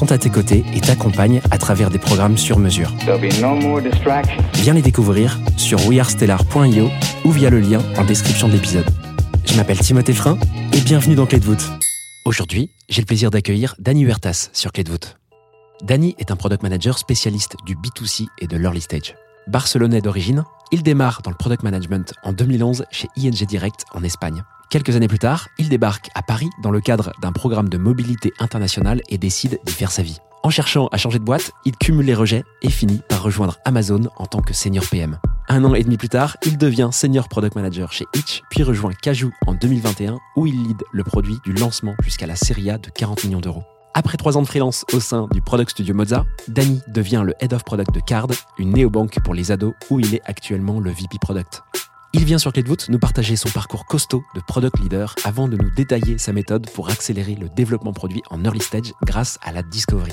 sont à tes côtés et t'accompagnent à travers des programmes sur mesure. No. Viens les découvrir sur wearestellar.io ou via le lien en description de l'épisode. Je m'appelle Timothée Frein et bienvenue dans Clé de voûte. Aujourd'hui, j'ai le plaisir d'accueillir Dany Huertas sur Clé de voûte. Dany est un product manager spécialiste du B2C et de l'early stage. Barcelonais d'origine, il démarre dans le product management en 2011 chez ING Direct en Espagne. Quelques années plus tard, il débarque à Paris dans le cadre d'un programme de mobilité internationale et décide d'y faire sa vie. En cherchant à changer de boîte, il cumule les rejets et finit par rejoindre Amazon en tant que senior PM. Un an et demi plus tard, il devient senior product manager chez Itch, puis rejoint Cajou en 2021 où il lead le produit du lancement jusqu'à la série A de 40 millions d'euros. Après trois ans de freelance au sein du Product Studio Moza, Danny devient le Head of Product de Card, une néobanque pour les ados où il est actuellement le VP Product. Il vient sur Clé de nous partager son parcours costaud de product leader avant de nous détailler sa méthode pour accélérer le développement produit en early stage grâce à la discovery.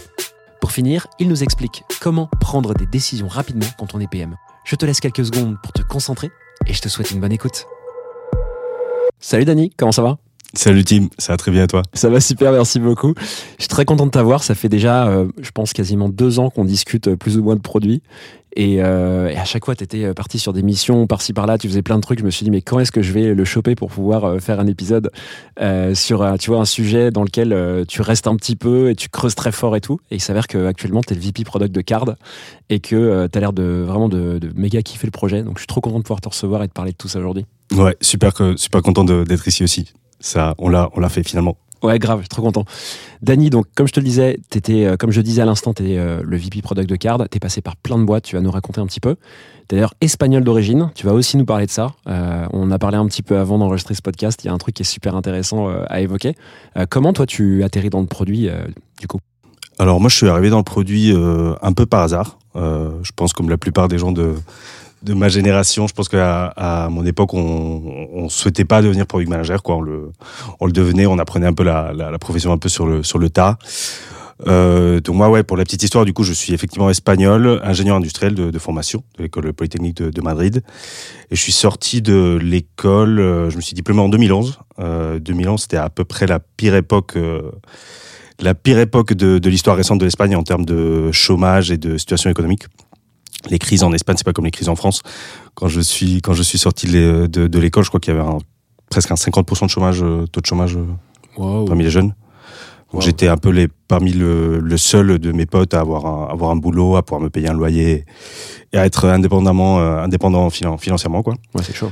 Pour finir, il nous explique comment prendre des décisions rapidement quand on est PM. Je te laisse quelques secondes pour te concentrer et je te souhaite une bonne écoute. Salut Dany, comment ça va? Salut Tim, ça va très bien et toi Ça va super, merci beaucoup. Je suis très content de t'avoir. Ça fait déjà, euh, je pense, quasiment deux ans qu'on discute euh, plus ou moins de produits. Et, euh, et à chaque fois, tu étais parti sur des missions par-ci par-là, tu faisais plein de trucs. Je me suis dit, mais quand est-ce que je vais le choper pour pouvoir faire un épisode euh, sur tu vois, un sujet dans lequel tu restes un petit peu et tu creuses très fort et tout. Et il s'avère qu'actuellement, tu es le VP Product de Card et que tu as l'air de vraiment de, de méga kiffer le projet. Donc je suis trop content de pouvoir te recevoir et de parler de tout ça aujourd'hui. Ouais, super, super content d'être ici aussi. Ça, on l'a, on l'a fait finalement. Ouais, grave, je suis trop content. Dany, donc comme je te le disais, t'étais, euh, comme je disais à l'instant, tu es le VP Product de Card. Tu es passé par plein de boîtes, tu vas nous raconter un petit peu. Tu d'ailleurs espagnol d'origine, tu vas aussi nous parler de ça. Euh, on a parlé un petit peu avant d'enregistrer ce podcast. Il y a un truc qui est super intéressant euh, à évoquer. Euh, comment toi tu atterris dans le produit euh, du coup? Alors moi, je suis arrivé dans le produit euh, un peu par hasard. Euh, je pense comme la plupart des gens de de ma génération, je pense qu'à à mon époque, on, on souhaitait pas devenir product manager, quoi. On le, devenait, on apprenait un peu la, profession un peu sur le tas. Euh, donc moi, ouais, pour la petite histoire, du coup, je suis effectivement espagnol, ingénieur industriel de, formation de l'école polytechnique de, Madrid, et je suis sorti de l'école. euh, je me suis diplômé en 2011. Euh, 2011, c'était à peu près la pire époque. euh, la pire époque de l'histoire récente de l'Espagne en termes de chômage et de situation économique. Les crises en Espagne, c'est pas comme les crises en France. Quand je suis quand je suis sorti de, de, de l'école, je crois qu'il y avait un- presque un 50% de chômage, euh, taux de chômage euh, parmi les jeunes. Wow. j'étais un peu les, parmi le, le seul de mes potes à avoir un, avoir un boulot, à pouvoir me payer un loyer et à être indépendamment euh, indépendant finan- financièrement quoi. Ouais, c'est chaud.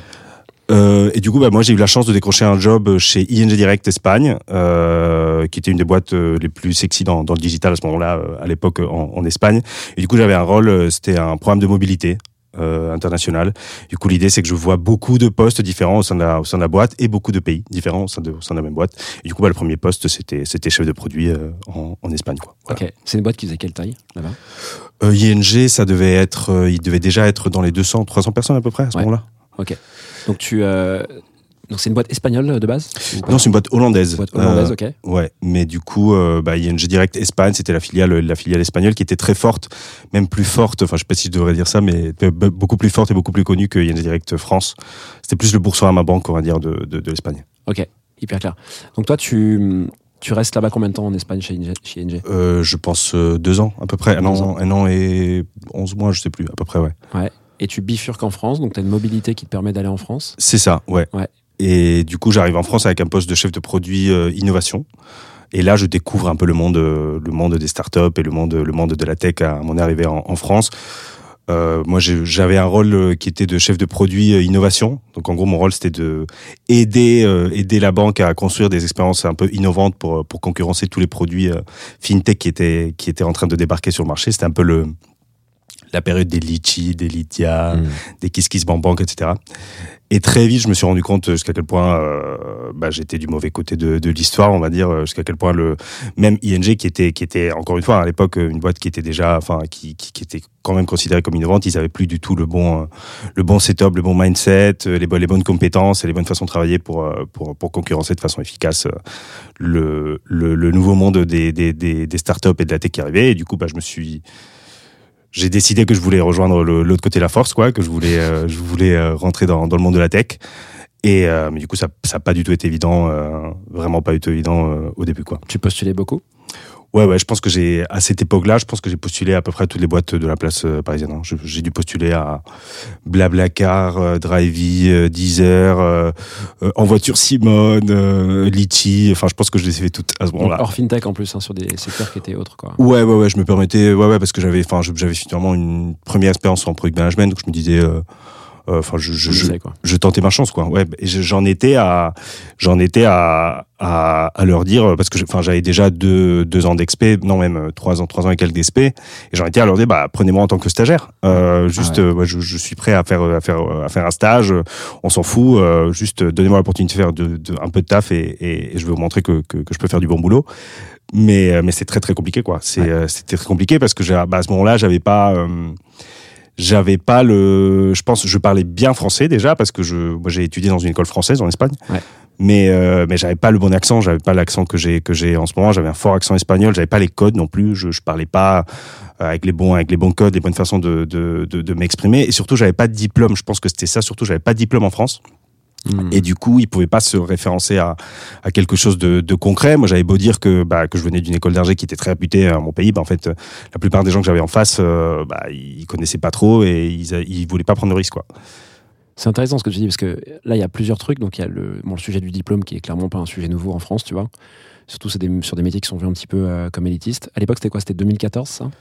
Euh, et du coup, bah, moi, j'ai eu la chance de décrocher un job chez ING Direct Espagne, euh, qui était une des boîtes euh, les plus sexy dans, dans le digital à ce moment-là, euh, à l'époque en, en Espagne. Et du coup, j'avais un rôle, euh, c'était un programme de mobilité euh, international. Du coup, l'idée, c'est que je vois beaucoup de postes différents au sein de la, au sein de la boîte et beaucoup de pays différents au sein de, au sein de la même boîte. Et du coup, bah, le premier poste, c'était, c'était chef de produit en, en Espagne. Quoi. Voilà. Ok. C'est une boîte qui faisait quelle taille là-bas? Euh, ING, ça devait être, il devait déjà être dans les 200, 300 personnes à peu près à ce Ouais. moment-là. Donc tu, euh, donc c'est une boîte espagnole euh, de base Non, c'est une boîte hollandaise. boîte hollandaise, Euh, ok. Ouais, mais du coup, euh, bah, ING Direct Espagne, c'était la filiale, la filiale espagnole qui était très forte, même plus forte. Enfin, je sais pas si je devrais dire ça, mais beaucoup plus forte et beaucoup plus connue que ING Direct France. C'était plus le Boursorama Banque, on va dire, de, de, de l'Espagne. Ok, hyper clair. Donc toi, tu, tu restes là-bas combien de temps en Espagne chez ING, chez ING Euh, je pense euh, deux ans à peu près, un an, un an et onze mois, je sais plus, à peu près, ouais. Et tu bifurques en France, donc tu as une mobilité qui te permet d'aller en France. C'est ça, ouais. Ouais. Et du coup, j'arrive en France avec un poste de chef de produit euh, innovation. Et là, je découvre un peu le monde, euh, le monde des startups et le monde, le monde de la tech à mon arrivée en, en France. Euh, moi, j'avais un rôle qui était de chef de produit innovation. Donc, en gros, mon rôle, c'était de aider, euh, aider la banque à construire des expériences un peu innovantes pour, pour concurrencer tous les produits euh, fintech qui étaient, qui étaient en train de débarquer sur le marché. C'était un peu le, la période des litchis, des Lydia, Mm. des Kiss Kiss Bang Bang, etc. Et très vite, je me suis rendu compte jusqu'à quel point euh, bah, j'étais du mauvais côté de, de l'histoire, on va dire, euh, jusqu'à quel point le même ING qui était qui était encore une fois à l'époque une boîte qui était déjà, enfin qui, qui, qui était quand même considérée comme innovante, ils avaient plus du tout le bon euh, le bon setup, le bon mindset, euh, les, bonnes- les bonnes compétences et les bonnes façons de travailler pour euh, pour, pour concurrencer de façon efficace euh, le, le, le nouveau monde des, des, des, des startups et de la tech qui arrivait. Et du coup, bah, je me suis j'ai décidé que je voulais rejoindre l'autre côté de la force, quoi, que je voulais, euh, je voulais euh, rentrer dans, dans le monde de la tech. Et euh, mais du coup, ça n'a pas du tout été évident, euh, vraiment pas du tout évident euh, au début, quoi. Tu postulais beaucoup? Ouais, ouais, je pense que j'ai à cette époque-là, je pense que j'ai postulé à peu près à toutes les boîtes de la place euh, parisienne. hein. J'ai dû postuler à Blablacar, euh, Drivey, euh, Deezer, euh, en voiture Simone, Litchi. Enfin, je pense que je les ai fait toutes à ce moment-là. Hors fintech en plus, hein, sur des secteurs qui étaient autres. Quoi. Ouais, ouais, ouais, je me permettais, ouais, ouais, parce que j'avais, enfin, j'avais finalement une première expérience en product management, donc je me disais, enfin, je, je, Je je, tentais ma chance, quoi. Ouais, j'en étais à, j'en étais à, à, à leur dire, parce que, enfin, j'avais déjà deux, deux ans d'expé, non même euh, trois ans, trois ans et quelques d'expé, et j'en étais à leur dire, bah, prenez-moi en tant que stagiaire. Euh, juste, Ah ouais. euh, je, je suis prêt à faire, à faire, à faire un stage. euh, On s'en fout. euh, juste, euh, donnez-moi l'opportunité de faire de, de- un peu de taf et, et, et je vais vous montrer que, que, que je peux faire du bon boulot mais euh, mais c'est très très compliqué quoi c'est Ouais. euh, c'était très compliqué parce que j'ai- bah, à ce moment-là j'avais pas euh, j'avais pas le je pense je parlais bien français déjà parce que je moi j'ai étudié dans une école française en Espagne. Ouais. mais euh, mais j'avais pas le bon accent j'avais pas l'accent que j'ai que j'ai en ce moment. J'avais un fort accent espagnol j'avais pas les codes non plus. Je je parlais pas euh, avec les bons avec les bons codes les bonnes façons de de de, de m'exprimer. Et surtout j'avais pas de diplôme. Je pense que c'était ça surtout j'avais pas de diplôme en France Hmm. et du coup, ils pouvaient pas se référencer à, à quelque chose de, de concret. Moi, j'avais beau dire que, bah, que je venais d'une école d'ingé qui était très réputée à mon pays. Bah, en fait, euh, la plupart des gens que j'avais en face, euh, bah, ils connaissaient pas trop et ils, a- ils voulaient pas prendre de risque, quoi. C'est intéressant ce que tu dis parce que là il y a plusieurs trucs. Donc il y a le, bon, le sujet du diplôme qui est clairement pas un sujet nouveau en France, tu vois. Surtout c'est des, sur des métiers qui sont vus un petit peu euh, comme élitistes. À l'époque c'était quoi? C'était 2014 ça?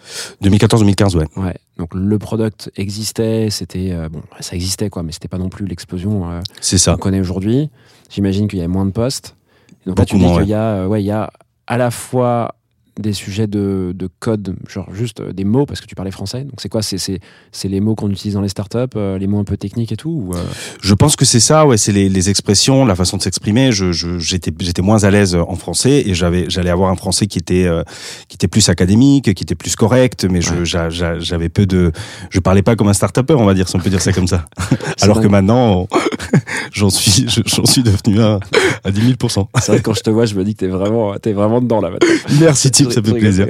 2014-2015, ouais. Ouais. Donc le product existait, c'était euh, bon, ça existait quoi, mais c'était pas non plus l'explosion euh, qu'on connaît aujourd'hui. J'imagine qu'il y avait moins de postes. Et donc là, tu dis qu'il y a, ouais, il y a à la fois des sujets de, de code, genre juste euh, des mots, parce que tu parlais français. Donc c'est quoi? C'est les mots qu'on utilise dans les startups, euh, les mots un peu techniques et tout ou, euh, Je pense que c'est ça, ouais, c'est les, les expressions, la façon de s'exprimer. Je, je- j'étais, j'étais moins à l'aise en français et j'allais avoir un français qui était, euh, qui était plus académique, qui était plus correct, mais je, j'avais peu de, je parlais pas comme un start-upper, on va dire, si on peut dire ça comme ça. Alors que maintenant, j'en suis, je- j'en suis devenu à, à 10 000% C'est vrai que quand je te vois, je me dis que t'es vraiment, t'es vraiment dedans là. maintenant. Merci Tim, ça fait plaisir.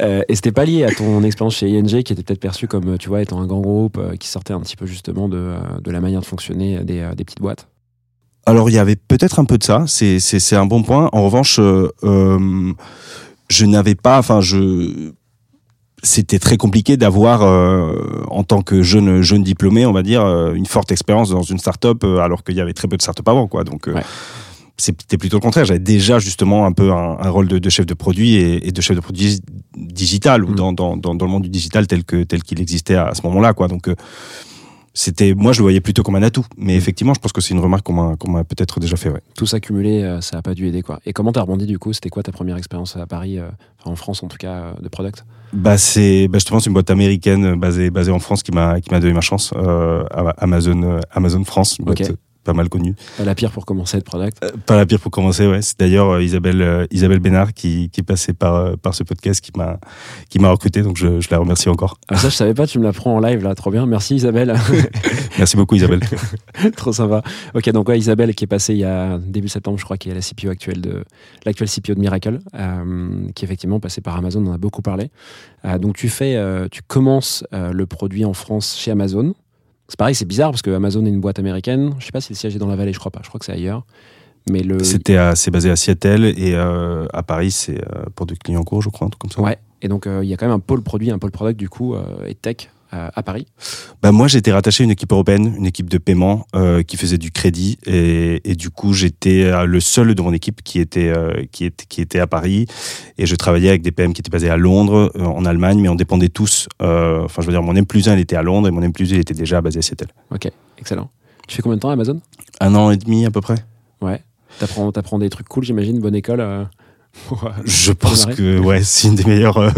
Euh, et c'était pas lié à ton expérience chez ING qui était peut-être perçu comme, euh, tu vois, étant un grand groupe euh, qui sortait un petit peu justement de, euh, de la manière de fonctionner des, des petites boîtes. Alors il y avait peut-être un peu de ça, c'est un bon point. En revanche, euh, je n'avais pas, enfin je c'était très compliqué d'avoir euh, en tant que jeune jeune diplômé, on va dire, une forte expérience dans une start-up alors qu'il y avait très peu de start-up avant quoi. Donc euh, Ouais. C'était plutôt le contraire. J'avais déjà justement un peu un, un rôle de, de chef de produit et, et de chef de produit digital ou Mm. dans, dans, dans, le monde du digital tel que tel qu'il existait à, ce moment-là quoi. Donc euh, c'était moi je le voyais plutôt comme un atout. Mais effectivement, je pense que c'est une remarque qu'on m'a qu'on m'a peut-être déjà fait. Ouais. Tout s'accumuler, euh, ça a pas dû aider quoi. Et comment t'as rebondi du coup? C'était quoi ta première expérience à Paris, euh, en France en tout cas, euh, de product? Bah c'est bah justement c'est une boîte américaine euh, basée basée en France qui m'a qui m'a donné ma chance euh, Amazon Amazon France une boîte Ok. Pas mal connue Pas la pire pour commencer de product. Euh, pas la pire pour commencer ouais c'est d'ailleurs euh, Isabelle euh, Isabelle Bénard qui qui est passée par par ce podcast qui m'a qui m'a recruté donc je, je la remercie encore Ah, ça je savais pas, tu me l'apprends en live là, trop bien. Merci Isabelle, merci beaucoup Isabelle trop sympa. Ok donc ouais Isabelle qui est passée il y a début septembre je crois, qui est la CPO actuelle de l'actuelle CPO de Miracle, qui est effectivement passée par Amazon, on en a beaucoup parlé. Donc tu fais, tu commences le produit en France chez Amazon. C'est pareil, c'est bizarre parce que Amazon est une boîte américaine. Je sais pas si le siège est dans la vallée, je crois pas. Je crois que c'est ailleurs. Mais le c'était c'est basé à Seattle et euh, à Paris c'est euh, pour des clients courts je crois un truc comme ça Ouais. Et donc, euh, il y a quand même un pôle produit, un pôle product, du coup, et tech à Paris Bah moi j'étais rattaché à une équipe européenne, une équipe de paiement euh, qui faisait du crédit et, et du coup j'étais euh, le seul de mon équipe qui était euh, qui était qui était à Paris et je travaillais avec des PM qui étaient basés à Londres, euh, en Allemagne, mais on dépendait tous. euh, Enfin je veux dire mon M plus 1 il était à Londres et mon M plus 2 il était déjà basé à Seattle. Ok, excellent. Tu fais combien de temps à Amazon? Un an et demi à peu près. Ouais. T'apprends, t'apprends des trucs cool, j'imagine, bonne école. Je pense que ouais, c'est une des meilleures, euh,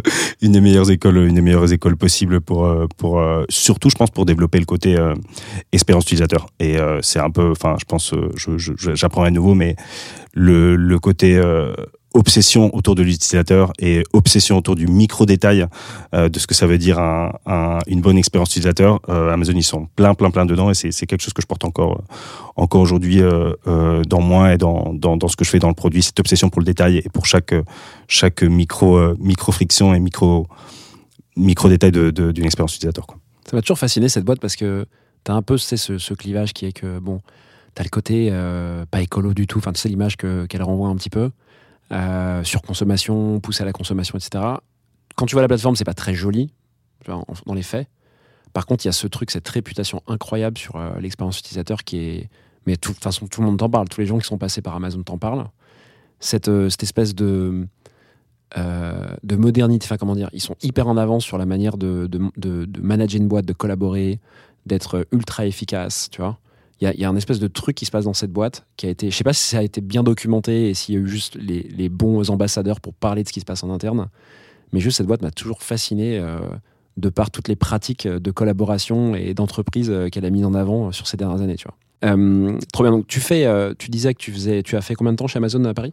une des meilleures écoles, une des meilleures écoles possibles pour, euh, pour euh, surtout, je pense, pour développer le côté euh, expérience utilisateur. Et euh, c'est un peu, enfin, je pense, euh, je, je- j'apprends à nouveau, mais le, le côté euh, obsession autour de l'utilisateur et obsession autour du micro détail euh, de ce que ça veut dire un, un- une bonne expérience utilisateur. Euh, Amazon, ils sont plein, plein, plein dedans et c'est quelque chose que je porte encore, encore aujourd'hui euh, euh, dans moi et dans, dans, ce que je fais dans le produit, cette obsession pour le détail et pour chaque, chaque micro, euh, micro friction et micro, micro détail de- de- d'une expérience utilisateur. Ça m'a toujours fasciné cette boîte parce que t'as un peu tu ce, ce clivage qui est que, bon, t'as le côté euh, pas écolo du tout, enfin, tu sais, l'image que- qu'elle renvoie un petit peu, euh, surconsommation, pousse à la consommation, etc. Quand tu vois la plateforme, c'est pas très joli, dans les faits. Par contre, il y a ce truc, cette réputation incroyable sur euh, l'expérience utilisateur qui est. Mais de toute façon, tout le monde t'en parle, tous les gens qui sont passés par Amazon t'en parlent. Cette, euh, espèce de. de modernité, enfin comment dire, ils sont hyper en avance sur la manière de, de, de- de manager une boîte, de collaborer, d'être ultra efficace, tu vois. Il y a, un espèce de truc qui se passe dans cette boîte qui a été, je sais pas si ça a été bien documenté et s'il y a eu juste les, bons ambassadeurs pour parler de ce qui se passe en interne, mais juste cette boîte m'a toujours fasciné euh, de par toutes les pratiques de collaboration et d'entreprise euh, qu'elle a mis en avant sur ces dernières années, tu. Euh, trop bien. Donc tu fais, euh, tu disais que tu faisais, tu as fait combien de temps chez Amazon à Paris?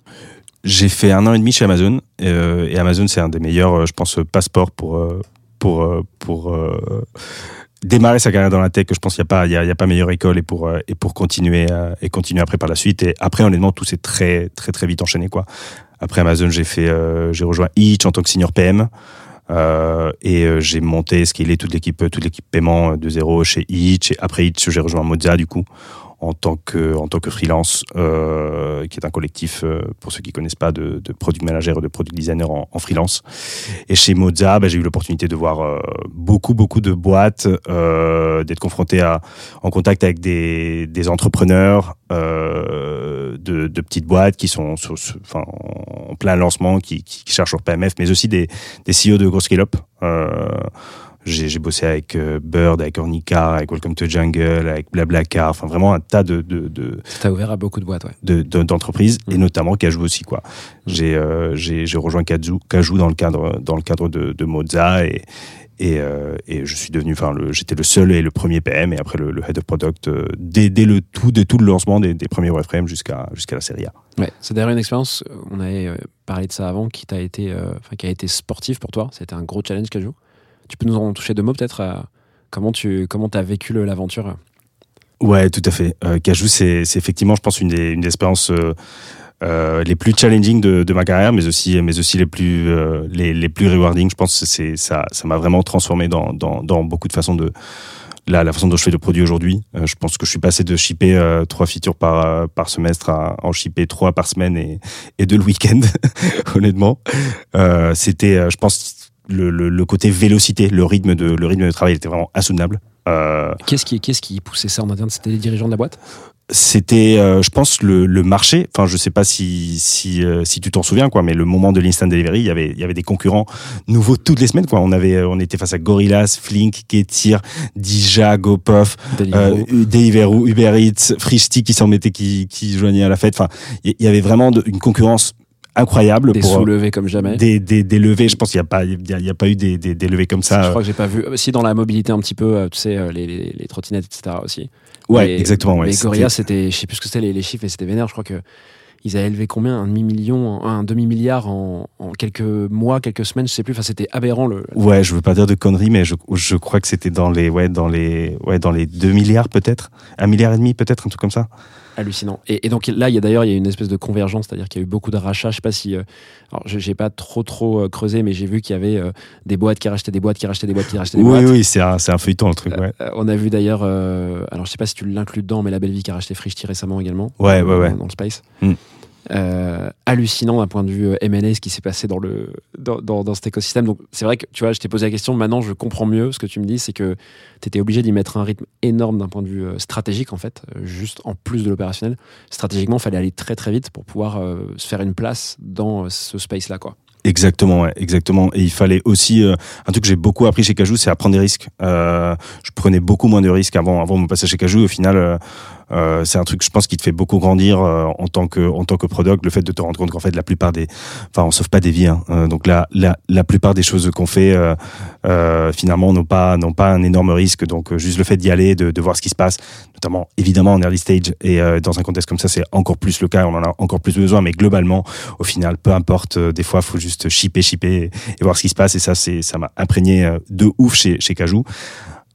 J'ai fait un an et demi chez Amazon euh, et Amazon c'est un des meilleurs, euh, je pense, passeports pour euh, pour euh, pour euh, démarrer sa carrière dans la tech. Je pense qu'il n'y a pas y a, pas meilleure école et pour euh, et pour continuer euh, et continuer après par la suite. Et après honnêtement tout s'est très très très vite enchaîné quoi. Après Amazon j'ai euh, rejoint Itch en tant que senior PM. Et j'ai monté, scalé toute l'équipe, toute l'équipe paiement de zéro chez Itch. Et après Itch, j'ai rejoint Moza du coup en tant que en tant que freelance, euh, qui est un collectif euh, pour ceux qui connaissent pas de, de product manager et de product designer en, en freelance. Et chez Moza, bah, j'ai eu l'opportunité de voir euh, beaucoup beaucoup de boîtes, euh, d'être confronté à en contact avec des, des entrepreneurs euh, de, de petites boîtes qui sont sur- enfin, en plein lancement, qui, qui cherchent leur PMF, mais aussi des, des CEO de gros scale-up. Euh, j'ai bossé avec euh, Bird, avec Ornicar, avec Welcome to Jungle, avec Blablacar, enfin vraiment un tas de, de, de, a ouvert à beaucoup de boîtes, ouais. de- de- d'entreprises et Mhm. notamment Cajou aussi quoi. J'ai euh, j'ai j'ai rejoint Cajou, Cajou dans le cadre dans le cadre de, de Moza et et, euh, et je suis devenu enfin j'étais le seul et le premier PM et après le, le head of product euh, dès, dès le tout dès tout le lancement des, des premiers wireframes jusqu'à jusqu'à la série A. Ouais, c'est d'ailleurs une expérience, euh, on avait euh, parlé de ça avant, qui t'a été, euh, qui a été sportive pour toi. C'était un gros challenge Cajou. Tu peux nous en toucher deux mots peut-être à comment tu comment as vécu l'aventure? Ouais, tout à fait. Euh, Cajou, c'est effectivement, je pense, une des, expériences euh, euh, les plus challenging de, ma carrière, mais aussi, mais aussi les plus, euh, les, plus rewarding. Je pense que ça, ça m'a vraiment transformé dans, dans, beaucoup de façons de la, la façon dont je fais le produit aujourd'hui. Euh, je pense que je suis passé de shipper euh, trois features par, euh, par semestre à en shipper trois par semaine et, et deux le week-end, honnêtement. Euh, C'était, euh, je pense, le, le, le côté vélocité, le rythme de, le rythme de travail était vraiment insoutenable. Euh, Qu'est-ce qui, qu'est-ce qui poussait ça en interne? C'était les dirigeants de la boîte? C'était, euh, je pense, le, le marché. Enfin, je sais pas si si, euh, si tu t'en souviens, quoi, mais le moment de l'instant delivery, il y avait il y avait des concurrents nouveaux toutes les semaines, quoi. On avait, on était face à Gorillaz, Flink, Getir, Dija, GoPuff, Deliveroo. Uber Eats, Frishti qui s'en mettait, qui qui joignaient à la fête. Enfin, il y, y avait vraiment de- une concurrence incroyable des pour euh, soulevés comme jamais. des, des, des levées. Je pense qu'il y a pas il y a, il y a pas eu des, des, des levées comme ça. Je crois que j'ai pas vu. euh, Si dans la mobilité un petit peu, euh, tu sais, les, les, les trottinettes, etc. aussi. ouais, Mais- exactement. Ouais, Mais C'était- Gorilla, c'était, je sais plus ce que c'était les, les chiffres, mais c'était vénère. Je crois que ils avaient élevé combien? Un demi million, un demi milliard en, en quelques mois, quelques semaines, je sais plus. Enfin, c'était aberrant le. Ouais, je veux pas dire de conneries, mais je, je crois que c'était dans les, ouais, dans les, ouais, dans les 2 milliards peut-être, un milliard et demi peut-être, un truc comme ça. Hallucinant. Et, et donc là, il y a d'ailleurs il y a une espèce de convergence, c'est-à-dire qu'il y a eu beaucoup de rachats. Je sais pas si, euh, alors j'ai pas trop trop euh, creusé, mais j'ai vu qu'il y avait euh, des boîtes qui rachetaient des boîtes, qui rachetaient des boîtes, qui rachetaient des Oui, boîtes. oui, c'est un, c'est un feuilleton le truc, ouais. On a vu d'ailleurs, alors je sais pas si tu l'inclus dedans, mais la belle vie qui a racheté Frishti récemment également. Ouais, ouais, ouais. Dans, dans le space. Mm. Euh, hallucinant d'un point de vue euh, M&A ce qui s'est passé dans, le, dans, dans, cet écosystème. Donc c'est vrai que tu vois, je t'ai posé la question, maintenant je comprends mieux ce que tu me dis, c'est que tu étais obligé d'y mettre un rythme énorme d'un point de vue euh, stratégique en fait, euh, juste en plus de l'opérationnel. Stratégiquement, il fallait aller très très vite pour pouvoir se faire une place dans ce space-là. quoi. Exactement, ouais, exactement. Et il fallait aussi un truc que j'ai beaucoup appris chez Cajou, c'est à prendre des risques. Je prenais beaucoup moins de risques avant, avant me passer chez Cajou. Au final, euh, c'est un truc, je pense, qui te fait beaucoup grandir euh, en tant que en tant que product. Le fait de te rendre compte qu'en fait, la plupart des, enfin, on sauve pas des vies. Hein. Euh, donc la, la plupart des choses qu'on fait, finalement, n'ont pas n'ont pas un énorme risque. Donc juste le fait d'y aller, de, de voir ce qui se passe, notamment évidemment en early stage et dans un contexte comme ça, c'est encore plus le cas. On en a encore plus besoin, mais globalement, au final, peu importe. des fois, faut juste shipper, shipper et, voir ce qui se passe. Et ça, c'est ça m'a imprégné de ouf chez chez Cajou.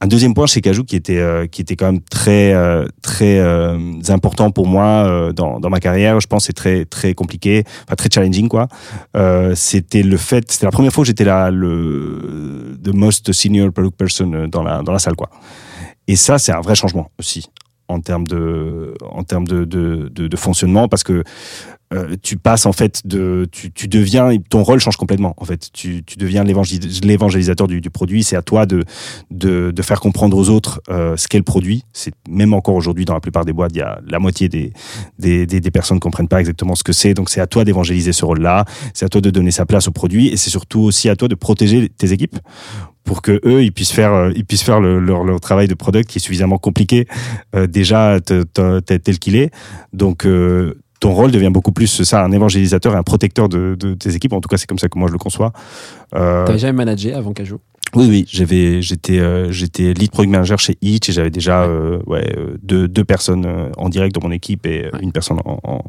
Un deuxième point chez Cajou qui était euh, qui était quand même très euh, très euh, important pour moi euh, dans dans ma carrière, je pense c'est très très compliqué, enfin très challenging quoi. Euh, c'était le fait, c'était la première fois que j'étais là le the most senior product person euh, dans la dans la salle quoi. Et ça c'est un vrai changement aussi en termes de en termes de de, de, de fonctionnement parce que euh, tu passes en fait de tu, tu deviens ton rôle change complètement en fait. Tu, tu deviens l'évangélis- l'évangélisateur du, du produit. C'est à toi de, de de faire comprendre aux autres euh, ce qu'est le produit. C'est même encore aujourd'hui dans la plupart des boîtes il y a la moitié des des, des, personnes comprennent pas exactement ce que c'est. Donc c'est à toi d'évangéliser ce rôle là c'est à toi de donner sa place au produit. Et c'est surtout aussi à toi de protéger tes équipes pour que eux ils puissent faire euh, ils puissent faire le- leur, leur travail de product qui est suffisamment compliqué euh, déjà te- te- tel qu'il est. Donc euh, ton rôle devient beaucoup plus ça, un évangélisateur et un protecteur de, de tes équipes. En tout cas, c'est comme ça que moi je le conçois. Euh, T'avais jamais managé avant Cajou? Oui, oui, j'avais, j'étais, euh, j'étais lead product manager chez Itch et j'avais déjà, euh, ouais, euh, deux, deux personnes euh, en direct dans mon équipe et euh, Ouais. une personne en, en,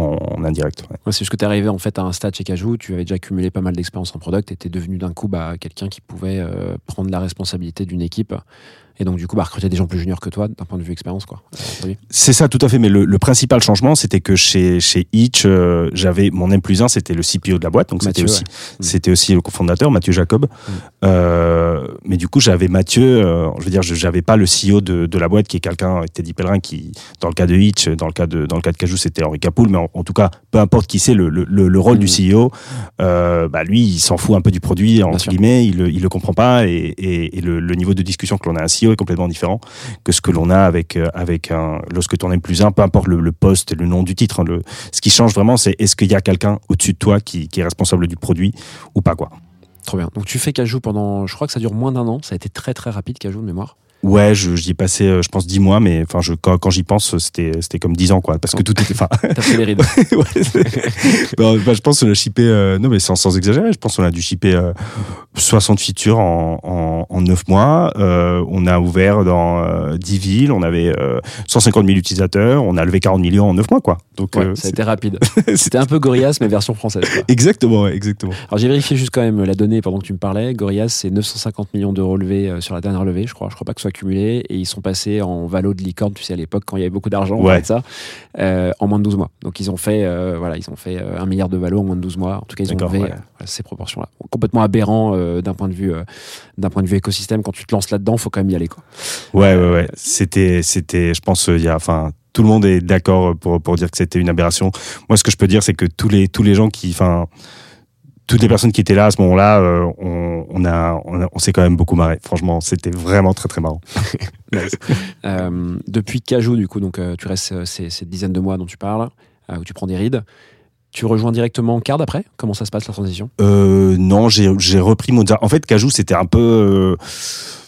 en, indirect. Ouais, c'est juste que tu es arrivé en fait à un stade chez Cajou, tu avais déjà cumulé pas mal d'expérience en product et tu es devenu d'un coup bah, quelqu'un qui pouvait euh, prendre la responsabilité d'une équipe et donc du coup bah, recruter des gens plus juniors que toi d'un point de vue expérience. quoi. Euh. C'est ça, tout à fait. Mais le, le principal changement, c'était que chez, chez Itch, euh, j'avais mon M plus 1, c'était le CPO de la boîte. Donc c'était aussi, ouais. Mm. c'était aussi le cofondateur, Mathieu Jacob. Euh, mais du coup, j'avais Mathieu, euh, je veux dire, je j'avais pas le CEO de, de la boîte qui est quelqu'un, Teddy Pellerin, qui, dans le cas de Hitch, dans le cas de, dans le cas de Cajou, c'était Henri Capoul, mais en, en tout cas, peu importe qui c'est, le, le, le le rôle Mm. du CEO, euh, bah lui, il s'en fout un peu du produit, entre guillemets, il, il le comprend pas, et, et, et le, niveau de discussion que l'on a à un est complètement différent que ce que l'on a avec, euh, avec un, lorsque ton M plus 1, peu importe le, poste et le nom du titre, hein, le, ce qui change vraiment, c'est est-ce qu'il y a quelqu'un au-dessus de toi qui, qui est responsable du produit ou pas, quoi. Trop bien. Donc tu fais Cajou pendant, je crois que ça dure moins d'un an, ça a été très très rapide Cajou de mémoire. Ouais, je- j'y ai passé, euh, je pense, 10 mois, mais enfin, je, quand, quand j'y pense, c'était, c'était comme 10 ans, quoi, parce que tout était, enfin, T'as fait les rides. ouais, c'est- Bon, bah, je pense qu'on a shippé, euh, non mais sans, sans exagérer, je pense qu'on a dû shipper euh, 60 features en, en, en 9 mois. Euh, on a ouvert dans euh, 10 villes, on avait euh, 150 000 utilisateurs, on a levé 40 millions en 9 mois, quoi. Donc, Ouais, euh, ça a été rapide. C'était un peu Gorillaz mais version française. quoi. exactement, ouais, exactement. Alors j'ai vérifié juste quand même la donnée pendant que tu me parlais. Gorillaz, c'est 950 millions d'euros levés euh, sur la dernière levée, je crois. Je crois pas que ce soit Et ils sont passés en valo de licorne, tu sais, à l'époque, quand il y avait beaucoup d'argent, on Ouais. ça, euh, en moins de 12 mois. Donc ils ont fait, euh, voilà, ils ont fait euh, un milliard de valo en moins de 12 mois. En tout cas, ils ont levé ouais. ces proportions-là. Complètement aberrant d'un point de vue, d'un point de vue écosystème. Quand tu te lances là-dedans, faut quand même y aller, quoi. Ouais, ouais, ouais. C'était, c'était, je pense, il y a, enfin, tout le monde est d'accord pour, pour dire que c'était une aberration. Moi, ce que je peux dire, c'est que tous les, tous les gens qui, enfin, toutes les personnes qui étaient là à ce moment-là, euh, on, a, on, s'est quand même beaucoup marré. Franchement, c'était vraiment très, très marrant. Euh, depuis Cajou, du coup, donc euh, tu restes euh, ces, ces dizaines de mois dont tu parles, où tu prends des rides. Tu rejoins directement Card après? Comment ça se passe la transition? Euh, non, j'ai, repris Mozart. En fait, Cajou, c'était un peu, euh,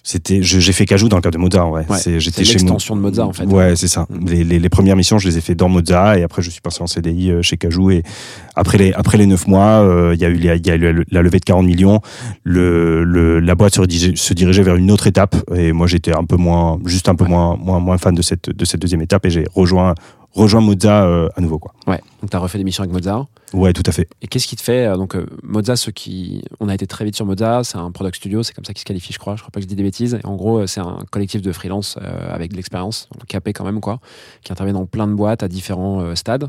c'était, j'ai fait Cajou dans le cadre de Mozart, ouais. Ouais, c'est, j'étais chez l'extension de Mozart, en fait. Ouais, c'est ça. Mm. Les, les, les premières missions, je les ai fait dans Mozart et après, je suis passé en CDI euh, chez Cajou et après les, après les neuf mois, euh, il y a eu, la- il y a eu la, la levée de 40 millions. Le, le, la boîte se dirigeait, se dirigeait vers une autre étape et moi, j'étais un peu moins, juste un peu Ouais. moins, moins, moins fan de cette, de cette deuxième étape et j'ai rejoint, rejoint Mozart euh, à nouveau, quoi. Ouais, donc tu as refait des missions avec Mozart. Ouais, tout à fait. Et qu'est-ce qui te fait euh, Donc, euh, ceux qui. On a été très vite sur Mozart, c'est un product studio, c'est comme ça qu'il se qualifie, je crois. Je crois pas que je dis des bêtises. Et en gros, euh, c'est un collectif de freelance avec de l'expérience, donc capé quand même, quoi, qui intervient dans plein de boîtes à différents stades.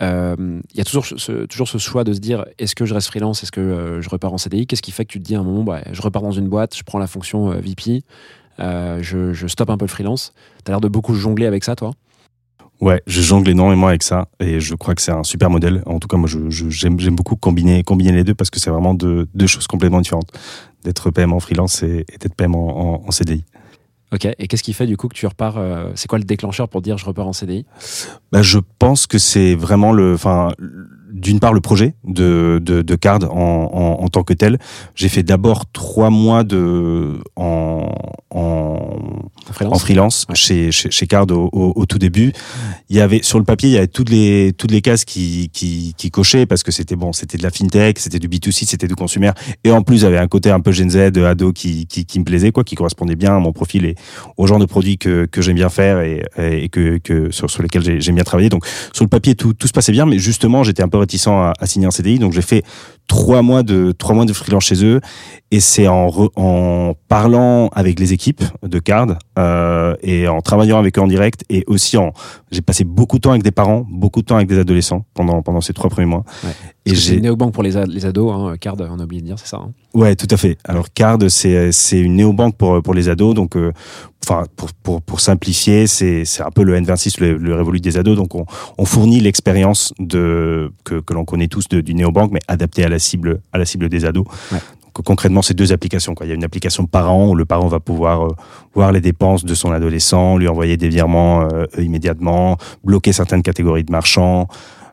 Il y a toujours ce, toujours ce choix de se dire est-ce que je reste freelance, est-ce que je repars en CDI Qu'est-ce qui fait que tu te dis à un moment, bah, je repars dans une boîte, je prends la fonction VP, je, je stoppe un peu le freelance? Tu as l'air de beaucoup jongler avec ça, toi? Ouais, je jongle énormément avec ça et je crois que c'est un super modèle. En tout cas, moi, je- je- j'aime j'aime beaucoup combiner, combiner les deux parce que c'est vraiment deux, deux choses complètement différentes. D'être PM en freelance et, et d'être PM en, en- en CDI. Ok, et qu'est-ce qui fait du coup que tu repars euh, C'est quoi le déclencheur pour dire je repars en CDI Bah, je pense que c'est vraiment le, enfin, d'une part le projet de de, de Card en, en, en tant que tel. J'ai fait d'abord trois mois de en en, En freelance en freelance Ouais. chez, chez chez Card au, au, au tout début. Il y avait sur le papier il y avait toutes les toutes les cases qui qui, qui cochaient parce que c'était bon, c'était de la fintech, c'était du B2C, c'était du consumer et en plus il y avait un côté un peu Gen Z, ado qui qui, qui me plaisait quoi, qui correspondait bien à mon profil et au genre de produits que, que j'aime bien faire et, et que, que sur, sur lesquels j'ai- j'aime bien travailler. Donc sur le papier tout, tout se passait bien, mais justement j'étais un peu réticent à, signer un CDI, donc j'ai fait trois mois de trois mois de freelance chez eux. Et c'est en en parlant avec les équipes de Card euh, et en travaillant avec eux en direct et aussi en j'ai passé beaucoup de temps avec des parents, beaucoup de temps avec des adolescents pendant pendant ces trois premiers mois. Ouais. Et j'ai une néobanque pour les, a- les ados, hein, Card, on a oublié de dire, c'est ça hein Ouais, tout à fait. Alors Card, c'est c'est une néobanque pour pour les ados, donc euh, enfin pour pour pour simplifier, c'est c'est un peu le N26, le, le Revolut des ados. Donc on on fournit l'expérience de que que l'on connaît tous de, du néobanque, mais adaptée à la cible à la cible des ados. Ouais. Concrètement, c'est deux applications. Quoi. Il y a une application parent où le parent va pouvoir euh, voir les dépenses de son adolescent, lui envoyer des virements euh, immédiatement, bloquer certaines catégories de marchands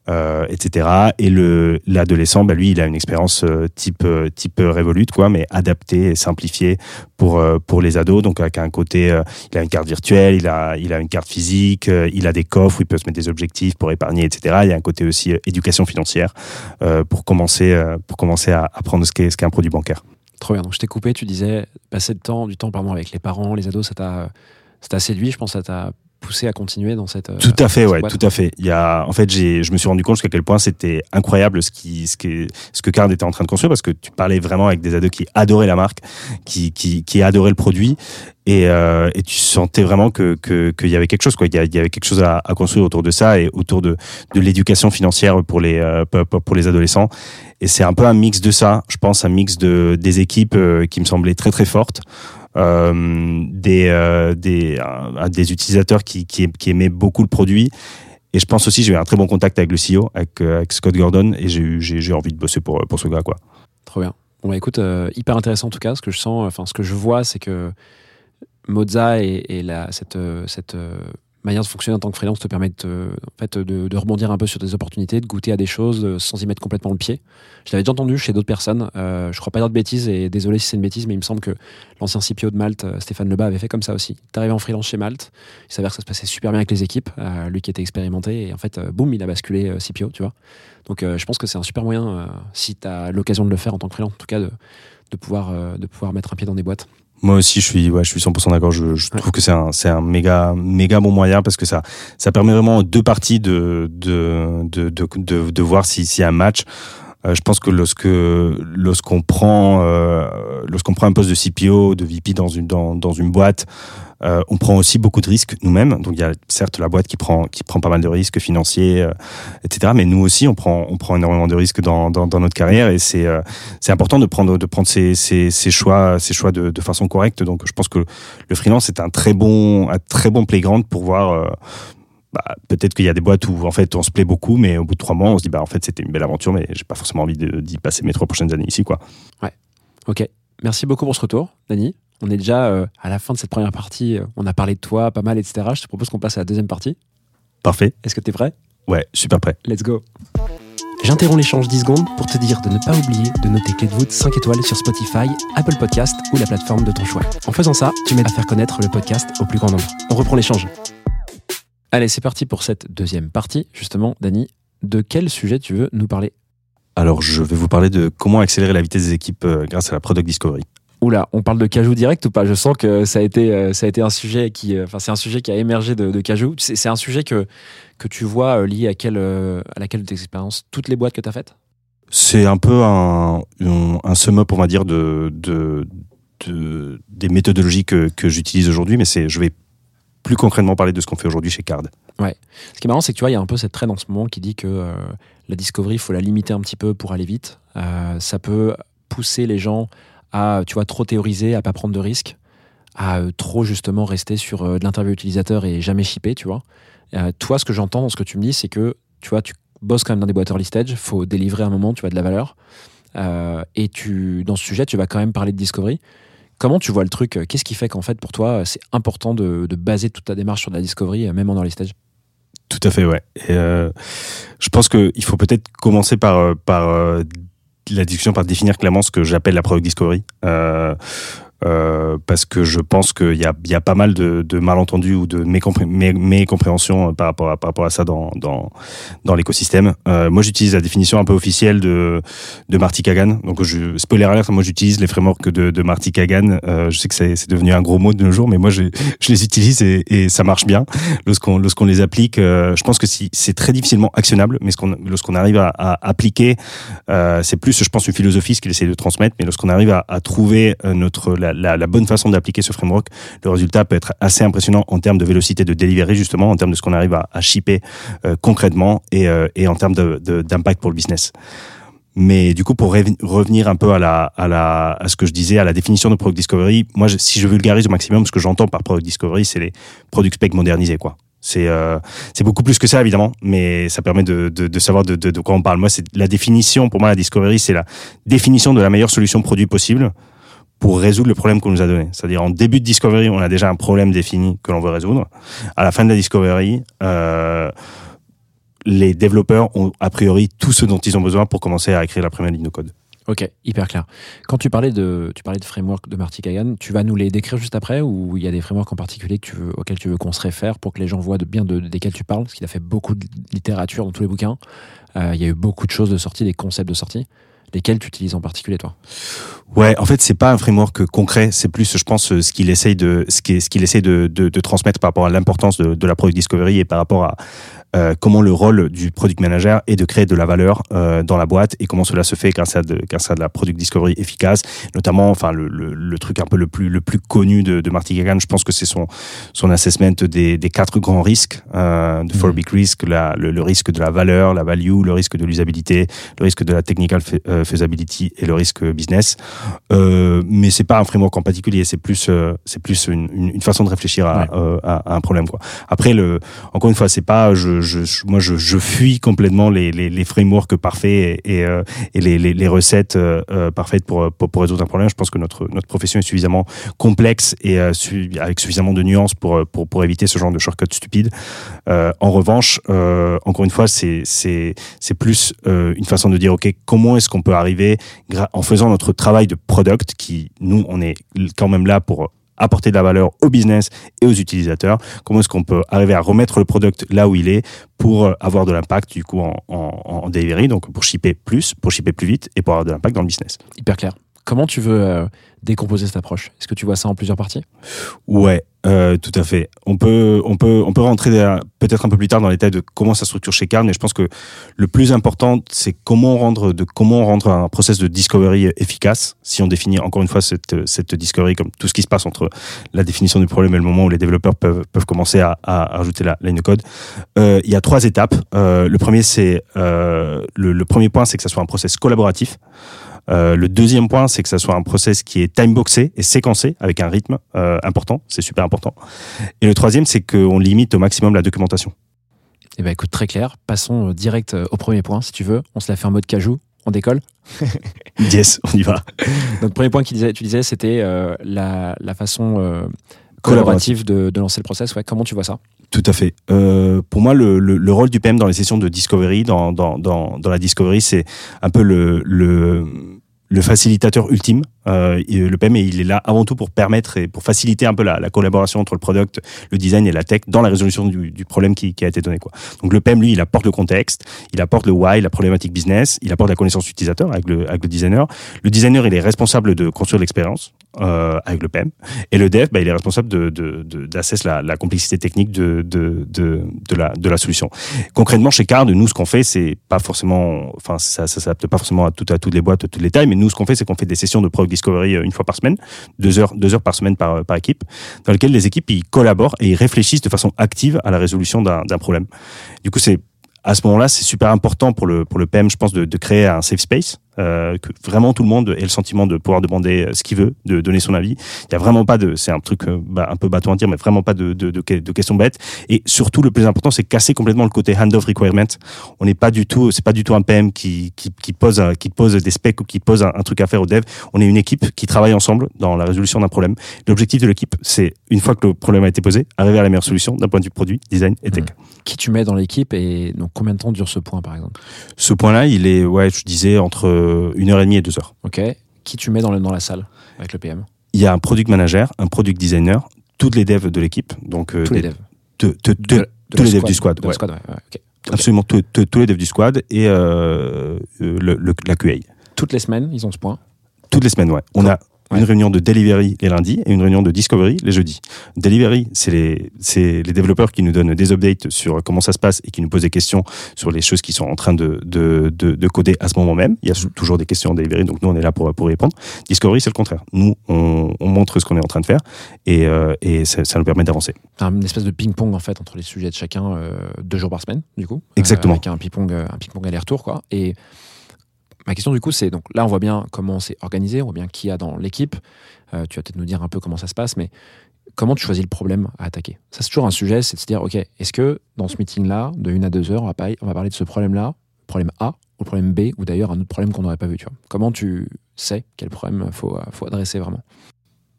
euh, etc. Et le l'adolescent, bah, lui, il a une expérience euh, type euh, type Revolut, quoi, mais adaptée et simplifiée pour pour les ados. Donc avec un côté, il a une carte virtuelle, il a il a une carte physique, il a des coffres où il peut se mettre des objectifs pour épargner, etc. Il y a un côté aussi éducation financière pour commencer pour commencer à apprendre ce qu'est ce qu'est un produit bancaire. Trop bien. Donc je t'ai coupé, tu disais passer temps, du temps pardon, avec les parents, les ados, ça t'a ça t'a séduit, je pense, ça t'a poussé à continuer dans cette. euh, Tout à fait, ouais, boîte. tout à fait. Il y a, en fait, j'ai, je me suis rendu compte jusqu'à quel point c'était incroyable ce qui, ce que, ce que Card était en train de construire parce que tu parlais vraiment avec des ados qui adoraient la marque, qui, qui, qui adoraient le produit et, euh, et tu sentais vraiment que, que, qu'il y avait quelque chose, quoi. Il y avait quelque chose à, à construire autour de ça et autour de, de l'éducation financière pour les, euh, pour- les adolescents. Et c'est un peu un mix de ça, je pense, un mix de, des équipes qui me semblaient très, très fortes des, euh, des, euh, des utilisateurs qui, qui, qui aimaient beaucoup le produit. Et je pense aussi, j'ai eu un très bon contact avec le CEO, avec, euh, avec Scott Gordon, et j'ai envie de bosser pour, pour ce gars, quoi. Trop bien. Bon bah écoute, hyper intéressant en tout cas. Ce que je sens, enfin ce que je vois, c'est que Moza et, et la, cette, cette manière de fonctionner en tant que freelance te permet de, rebondir un peu sur des opportunités, de goûter à des choses euh, sans y mettre complètement le pied. Je l'avais déjà entendu chez d'autres personnes. Euh, je crois pas dire de bêtises et désolé si c'est une bêtise, mais il me semble que l'ancien CPO de Malte, euh, Stéphane Lebas, avait fait comme ça aussi. Il est arrivé en freelance chez Malte. Il s'avère que ça se passait super bien avec les équipes. euh, lui qui était expérimenté et en fait, boum, il a basculé CPO, tu vois. Donc je pense que c'est un super moyen, si tu as l'occasion de le faire en tant que freelance, en tout cas, de pouvoir mettre un pied dans des boîtes. Moi aussi, je suis, ouais, je suis 100% d'accord. Je, je Ouais. trouve que c'est un, c'est un méga, méga bon moyen parce que ça, ça permet vraiment aux deux parties de, de, de, de, de, de voir si- s'il y a un match. Euh, je pense que lorsque, lorsqu'on prend, euh, lorsqu'on prend un poste de CPO, de VP dans une, dans, dans une boîte, euh, on prend aussi beaucoup de risques nous-mêmes. Donc il y a certes la boîte qui prend, qui prend pas mal de risques financiers, euh, etc. Mais nous aussi, on prend, on prend énormément de risques dans, dans, notre carrière et c'est, euh, c'est important de prendre, de prendre ses, ses, ses choix, ses choix de, de façon correcte. Donc je pense que le freelance est un très bon, un très bon playground pour voir. Bah, peut-être qu'il y a des boîtes où en fait on se plaît beaucoup, mais au bout de trois mois on se dit bah en fait c'était une belle aventure, mais j'ai pas forcément envie d'y passer mes trois prochaines années ici quoi. Ok. Merci beaucoup pour ce retour, Dani. On est déjà euh, à la fin de cette première partie. Euh, On a parlé de toi pas mal, etc. Je te propose qu'on passe à la deuxième partie. Parfait. Est-ce que tu es prêt? Ouais, super prêt. Let's go. J'interromps l'échange 10 secondes pour te dire de ne pas oublier de noter Clé de voûte 5 étoiles sur Spotify, Apple Podcast ou la plateforme de ton choix. En faisant ça, tu m'aides à faire connaître le podcast au plus grand nombre. On reprend l'échange. Allez, c'est parti pour cette deuxième partie. Justement, Dani, de quel sujet tu veux nous parler? Alors je vais vous parler de comment accélérer la vitesse des équipes euh, grâce à la product discovery. Oula, on parle de Cajou direct ou pas? Je sens que ça a été, euh, ça a été un sujet qui, euh, enfin, c'est un sujet qui a émergé de, de Cajou. C'est un sujet que, que tu vois lié à quelle, à laquelle de tes expériences Toutes les boîtes que tu as faites? C'est un peu un, un, un sum up on va dire de, de, de- des méthodologies que, que j'utilise aujourd'hui, mais c'est je vais plus concrètement parler de ce qu'on fait aujourd'hui chez Card. Ce qui est marrant, c'est que tu vois, il y a un peu cette traîne en ce moment qui dit que euh, la discovery, il faut la limiter un petit peu pour aller vite. Euh, ça peut pousser les gens à, tu vois, trop théoriser, à pas prendre de risques, à euh, trop justement rester sur de l'interview utilisateur et jamais shipper, tu vois. Toi, ce que j'entends dans ce que tu me dis, c'est que tu vois, tu bosses quand même dans des boîtes early stage, faut délivrer un moment, tu vois de la valeur. Et tu, dans ce sujet, tu vas quand même parler de discovery. Comment tu vois le truc Qu'est-ce qui fait qu'en fait, pour toi, c'est important de, baser toute ta démarche sur de la discovery, euh, même en early stage? Tout à fait, ouais. Euh, je pense qu'il faut peut-être commencer par, euh, par euh, la discussion, par définir clairement ce que j'appelle la product discovery. Euh, euh, parce que je pense qu'il y a, y a pas mal de, de malentendus ou de mécompré- mé- mécompréhensions euh, par rapport à, par rapport à ça dans, dans, dans l'écosystème. Euh, moi, j'utilise la définition un peu officielle de, de Marty Kagan. Donc, je, spoiler alert, moi, j'utilise les frameworks de, de Marty Kagan. Euh, je sais que c'est devenu un gros mot de nos jours, mais moi, j'ai- je les utilise et, et ça marche bien lorsqu'on lorsqu'on les applique. euh, je pense que si, c'est très difficilement actionnable, mais lorsqu'on arrive à, à appliquer, c'est plus, je pense, une philosophie ce qu'il essaie de transmettre. Mais lorsqu'on arrive à, à trouver notre la, bonne façon d'appliquer ce framework, le résultat peut être assez impressionnant en termes de vélocité de delivery justement, en termes de ce qu'on arrive à, à shipper euh, concrètement et, euh, et en termes d'impact pour le business. Mais du coup, pour rev- revenir un peu à, ce que je disais, à la définition de product discovery, moi, si je vulgarise au maximum, ce que j'entends par product discovery, c'est les product spec modernisés, quoi. C'est euh, c'est beaucoup plus que ça évidemment, mais ça permet de, savoir de, de quoi on parle. Moi, c'est la définition. Pour moi, la discovery, c'est la définition de la meilleure solution produit possible pour résoudre le problème qu'on nous a donné. C'est-à-dire en début de discovery, on a déjà un problème défini que l'on veut résoudre. À la fin de la discovery, euh, les développeurs ont a priori tout ce dont ils ont besoin pour commencer à écrire la première ligne de code. Ok, hyper clair. Quand tu parlais de, tu parlais de framework de Marty Kagan, tu vas nous les décrire juste après ou il y a des frameworks en particulier auxquels tu veux qu'on se réfère pour que les gens voient de, bien de, desquels tu parles? Parce qu'il a fait beaucoup de littérature dans tous les bouquins. Euh, il y a eu beaucoup de choses de sortie, des concepts de sortie. Lesquels tu utilises en particulier, toi? Ouais, en fait, c'est pas un framework concret. C'est plus, je pense, ce qu'il essaye de, ce qu'il essaie de, transmettre par rapport à l'importance de, de la product discovery et par rapport à comment le rôle du product manager est de créer de la valeur euh, dans la boîte et comment cela se fait grâce à de, grâce à de la product discovery efficace. Notamment, enfin, le, le, le truc un peu le plus, le plus connu de, de Marty Kagan, je pense que c'est son, son assessment des, des quatre grands risques, euh, de four Mhm. big risks, le, le risque de la valeur, la value, le risque de l'usabilité, le risque de la technical euh, feasibility et le risque business. Euh, mais c'est pas un framework en particulier, c'est plus euh, c'est plus une, une, façon de réfléchir à, Ouais. euh, à, à un problème quoi. Après le encore une fois c'est pas je, moi je, fuis complètement les, les, les frameworks parfaits et, et, euh, les, les, recettes euh, euh, parfaites pour, pour résoudre un problème. Je pense que notre notre profession est suffisamment complexe et avec suffisamment de nuances pour pour pour éviter ce genre de shortcut stupide. En revanche, encore une fois, c'est plus une façon de dire ok comment est-ce qu'on peut arriver en faisant notre travail de product qui nous on est quand même là pour apporter de la valeur au business et aux utilisateurs comment est-ce qu'on peut arriver à remettre le product là où il est pour euh, avoir de l'impact du coup en, en, en delivery donc pour shipper plus pour shipper plus vite et pour avoir de l'impact dans le business? Hyper clair. Comment tu veux euh, décomposer cette approche? Est-ce que tu vois ça en plusieurs parties? Ouais, euh, tout à fait. On peut, on peut, on peut rentrer peut-être un peu plus tard dans les détails de comment ça structure chez Carl, mais je pense que le plus important, c'est comment rendre, comment rendre un process de discovery efficace. Si on définit encore une fois cette, discovery comme tout ce qui se passe entre la définition du problème et le moment où les développeurs peuvent, peuvent commencer à, rajouter la ligne de code. Euh, il y a trois étapes. Le premier, c'est le premier point, c'est que ça soit un process collaboratif. Euh, le deuxième point, c'est que ça soit un process qui est timeboxé et séquencé avec un rythme euh, important. C'est super important. Et le troisième, c'est qu'on limite au maximum la documentation. Eh ben écoute, très clair. Passons euh, direct au premier point, si tu veux. On se l'a fait en mode cajou. On décolle. Yes, on y va. Donc, premier point que tu disais, c'était euh, la, la façon collaborative de, de lancer le process. Ouais, comment tu vois ça? Tout à fait. Euh, pour moi, le, le, le rôle du PM dans les sessions de discovery, dans, dans, dans, dans la discovery, c'est un peu le, le, le facilitateur ultime. Euh, le PM, il est là avant tout pour permettre et pour faciliter un peu la, la collaboration entre le product, le design et la tech dans la résolution du, du problème qui, qui a été donné. Quoi. Donc le PM, lui, il apporte le contexte, il apporte le why, la problématique business, il apporte la connaissance utilisateur avec le, avec le designer. Le designer, il est responsable de construire l'expérience euh, avec le PM. Et le dev, bah, il est responsable de, de, de, d'assess la, la complexité technique de, de, de, de, la, de la solution. Concrètement, chez Card, nous, ce qu'on fait, c'est pas forcément, enfin, ça, ça s'adapte pas forcément à, tout, à toutes les boîtes, à toutes les tailles, mais nous, ce qu'on fait, c'est qu'on fait des sessions de product discovery euh, une fois par semaine, deux heures, deux heures par semaine par, par équipe, dans lesquelles les équipes, ils collaborent et ils réfléchissent de façon active à la résolution d'un, problème. Du coup, c'est, à ce moment-là, c'est super important pour le, pour le PM, je pense, de, de créer un safe space, euh, que vraiment tout le monde ait le sentiment de pouvoir demander ce qu'il veut, de donner son avis. Il y a vraiment pas de, c'est un truc euh, bah, un peu bateau à dire, mais vraiment pas de, de, de, de questions bêtes. Et surtout, le plus important, c'est casser complètement le côté hand-off requirement. On n'est pas du tout, c'est pas du tout un PM qui, qui, qui pose, un- qui pose des specs ou qui pose un, un truc à faire au dev. On est une équipe qui travaille ensemble dans la résolution d'un problème. L'objectif de l'équipe, c'est une fois que le problème a été posé, arriver à la meilleure solution d'un point de vue produit, design et tech. Qui tu mets dans l'équipe et donc combien de temps dure ce point par exemple? Ce point-là, il est, ouais, je disais entre euh, une heure et demie et deux heures. Ok. Qui tu mets dans, le- dans la salle avec le PM Il y a un product manager, un product designer, toutes les devs de l'équipe, donc euh, Tous les devs. tous les devs du squad, De la ouais. squad, ouais, ouais, ok. absolument tous- les devs du squad et euh, le, le- la QA. Toutes les semaines, ils ont ce point? Toutes les semaines, ouais. On a Ouais. une réunion de delivery les lundis et une réunion de discovery les jeudis. Delivery, c'est les, les développeurs qui nous donnent des updates sur comment ça se passe et qui nous posent des questions sur les choses qui sont en train de, de, de, de coder à ce moment même. Il y a sou- toujours des questions en delivery, donc nous on est là pour, pour y répondre. Discovery, c'est le contraire. Nous, on, on montre ce qu'on est en train de faire et, euh, et ça, ça nous permet d'avancer. Un espèce de ping-pong en fait entre les sujets de chacun euh, deux jours par semaine du coup. Exactement. avec un ping-pong, euh, ping-pong aller-retour quoi. Et ma question du coup c'est donc là on voit bien comment c'est organisé, on voit bien qui y a dans l'équipe. Euh, tu vas peut-être nous dire un peu comment ça se passe, mais comment tu choisis le problème à attaquer? Ça c'est toujours un sujet, c'est de se dire ok est-ce que dans ce meeting là de une à deux heures on va, parler, de ce problème là, problème A ou problème B ou d'ailleurs un autre problème qu'on n'aurait pas vu. Tu vois? Comment tu sais quel problème faut faut adresser vraiment?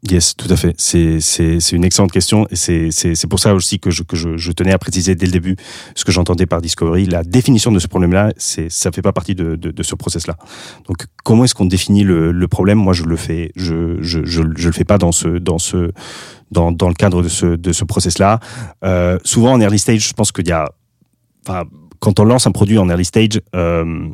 Yes, tout à fait. C'est une excellente question et c'est pour ça aussi que je que je, je tenais à préciser dès le début ce que j'entendais par discovery. La définition de ce problème-là, ça fait pas partie de de, de ce process-là. Donc comment est-ce qu'on définit le, le problème? Moi, je le fais. Je je je je le fais pas dans ce dans ce dans dans le cadre de ce de ce process-là. Euh, souvent en early stage, je pense qu'il y a enfin quand on lance un produit en early stage. Euh,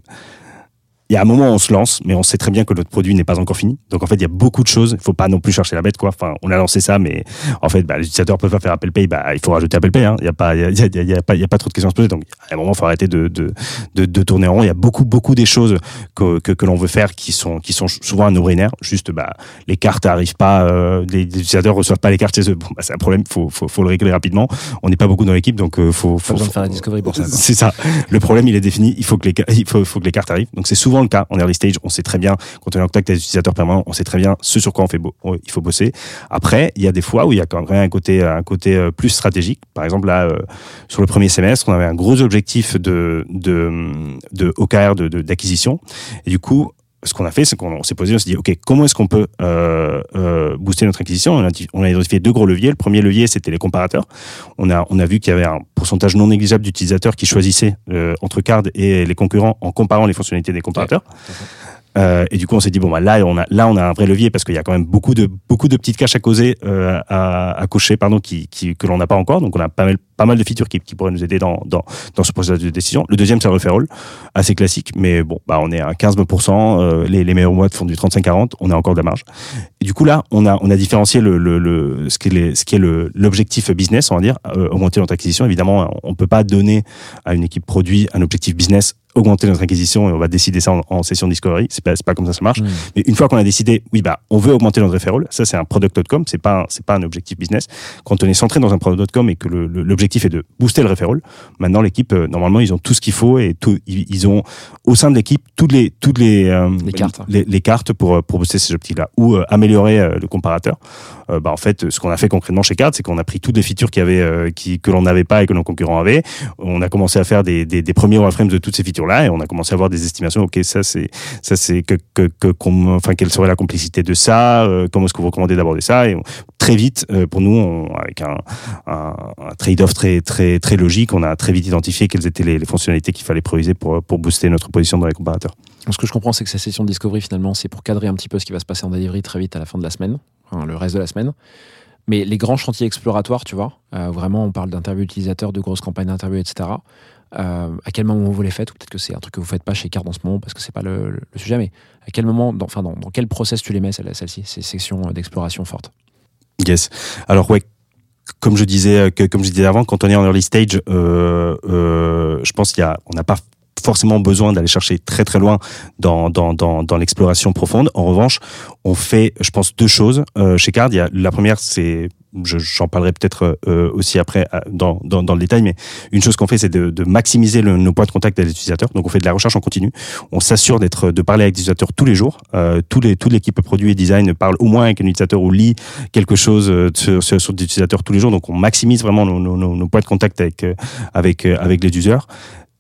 il y a un moment où on se lance, mais on sait très bien que notre produit n'est pas encore fini. Donc en fait, il y a beaucoup de choses. Il faut pas non plus chercher la bête, quoi. Enfin, on a lancé ça, mais en fait, bah, les utilisateurs peuvent pas faire Apple Pay. Bah, il faut rajouter Apple Pay. hein. Il y a pas, il y a, il y a- il y a pas, il y a pas trop de questions à se poser. Donc à un moment, il faut arrêter de, de, de, de tourner en rond. Il y a beaucoup, beaucoup des choses que, que, que l'on veut faire qui sont, qui sont souvent un no-brainer. Juste, bah, les cartes arrivent pas, euh, les, les utilisateurs reçoivent pas les cartes chez eux. Bon, bah, c'est un problème. Faut, faut, faut le régler rapidement. On n'est pas beaucoup dans l'équipe, donc euh, faut, Pas faut, besoin de faut- faire la discovery pour ça. c'est ça. Le problème, il est défini. Il faut que les, ca- il faut, faut que les cartes arrivent. Donc, c'est souvent cas en early stage. On sait très bien, quand on est en contact avec les utilisateurs permanents, on sait très bien ce sur quoi on fait beau, il faut bosser. Après, il y a des fois où il y a quand même un côté, un côté euh, plus stratégique. Par exemple, là, euh, sur le premier semestre, on avait un gros objectif de, de, de OKR, de, de- d'acquisition. Et du coup, ce qu'on a fait, c'est qu'on on s'est posé, on s'est dit, OK, comment est-ce qu'on peut euh, euh, booster notre acquisition? On a, di- on a identifié deux gros leviers. Le premier levier, c'était les comparateurs. On a, on a vu qu'il y avait un pourcentage non négligeable d'utilisateurs qui choisissaient euh, entre Card et les concurrents en comparant les fonctionnalités des comparateurs. Euh, et du coup, on s'est dit bon bah là on a là on a un vrai levier parce qu'il y a quand même beaucoup de beaucoup de petites caches à causer euh, à, à cocher pardon qui, qui que l'on n'a pas encore. Donc on a pas mal pas mal de features qui, qui pourraient nous aider dans dans dans ce processus de décision. Le deuxième c'est le referral, assez classique, mais bon bah on est à 15%. Euh, les, les meilleurs mois font du 35-40, on a encore de la marge. Du coup là on a on a différencié le le, le ce qui est ce qui est le l'objectif business on va dire euh, augmenter notre acquisition. Évidemment on peut pas donner à une équipe produit un objectif business augmenter notre acquisition et on va décider ça en, en session discovery. C'est pas, c'est pas comme ça ça marche. Mm. Mais une fois qu'on a décidé, oui, bah, on veut augmenter notre referral. Ça, c'est un product.com. C'est pas, c'est pas un objectif business. Quand on est centré dans un product.com et que le- le- l'objectif est de booster le referral, maintenant, l'équipe, euh, normalement, ils ont tout ce qu'il faut et tout, ils, ont, au sein de l'équipe, toutes les, toutes les, euh, Les cartes. les, les cartes pour, euh, pour booster ces objectifs-là ou euh, améliorer euh, le comparateur. Bah, en fait, ce qu'on a fait concrètement chez Card, c'est qu'on a pris toutes les features qu'il y avait, euh, qui, que l'on n'avait pas et que nos concurrents avaient. On a commencé à faire des, des, des premiers wireframes de toutes ces features-là et on a commencé à avoir des estimations. Ok, ça c'est, ça c'est que, que, que enfin, quelle serait la complexité de ça euh, Comment est-ce que vous recommandez d'aborder ça Et très vite, euh, pour nous, avec un, trade-off très, très, très logique, on a très vite identifié quelles étaient les, fonctionnalités qu'il fallait prioriser pour, pour booster notre position dans les comparateurs. Ce que je comprends, c'est que cette session de discovery, finalement, c'est pour cadrer un petit peu ce qui va se passer en delivery très vite à la fin de la semaine, le reste de la semaine. Mais les grands chantiers exploratoires, tu vois, euh, vraiment, on parle d'interviews utilisateurs, de grosses campagnes d'interviews, etc. Euh, à quel moment vous les faites Ou peut-être que c'est un truc que vous faites pas chez Card en ce moment parce que c'est pas le, sujet, mais à quel moment, dans, enfin, dans, quel process tu les mets, celle- celle-ci, ces sections d'exploration fortes Yes. Alors ouais, comme je disais, euh, comme je disais avant, quand on est en early stage, euh, euh, je pense qu'il n'a pas forcément besoin d'aller chercher très très loin dans l'exploration profonde. En revanche, on fait, je pense, deux choses euh, chez Card. Y a la première, c'est j'en parlerai peut-être euh, aussi après dans, dans, dans le détail, mais une chose qu'on fait, c'est de, de maximiser le- nos points de contact avec les utilisateurs. Donc, on fait de la recherche en continu. On s'assure d'être, de parler avec des utilisateurs tous les jours. Euh, tous les, toute l'équipe produit et design parle au moins avec un utilisateur ou lit quelque chose euh, sur, sur, sur des utilisateurs tous les jours. Donc, on maximise vraiment nos, nos, nos, nos points de contact avec, euh, avec, euh, avec les users.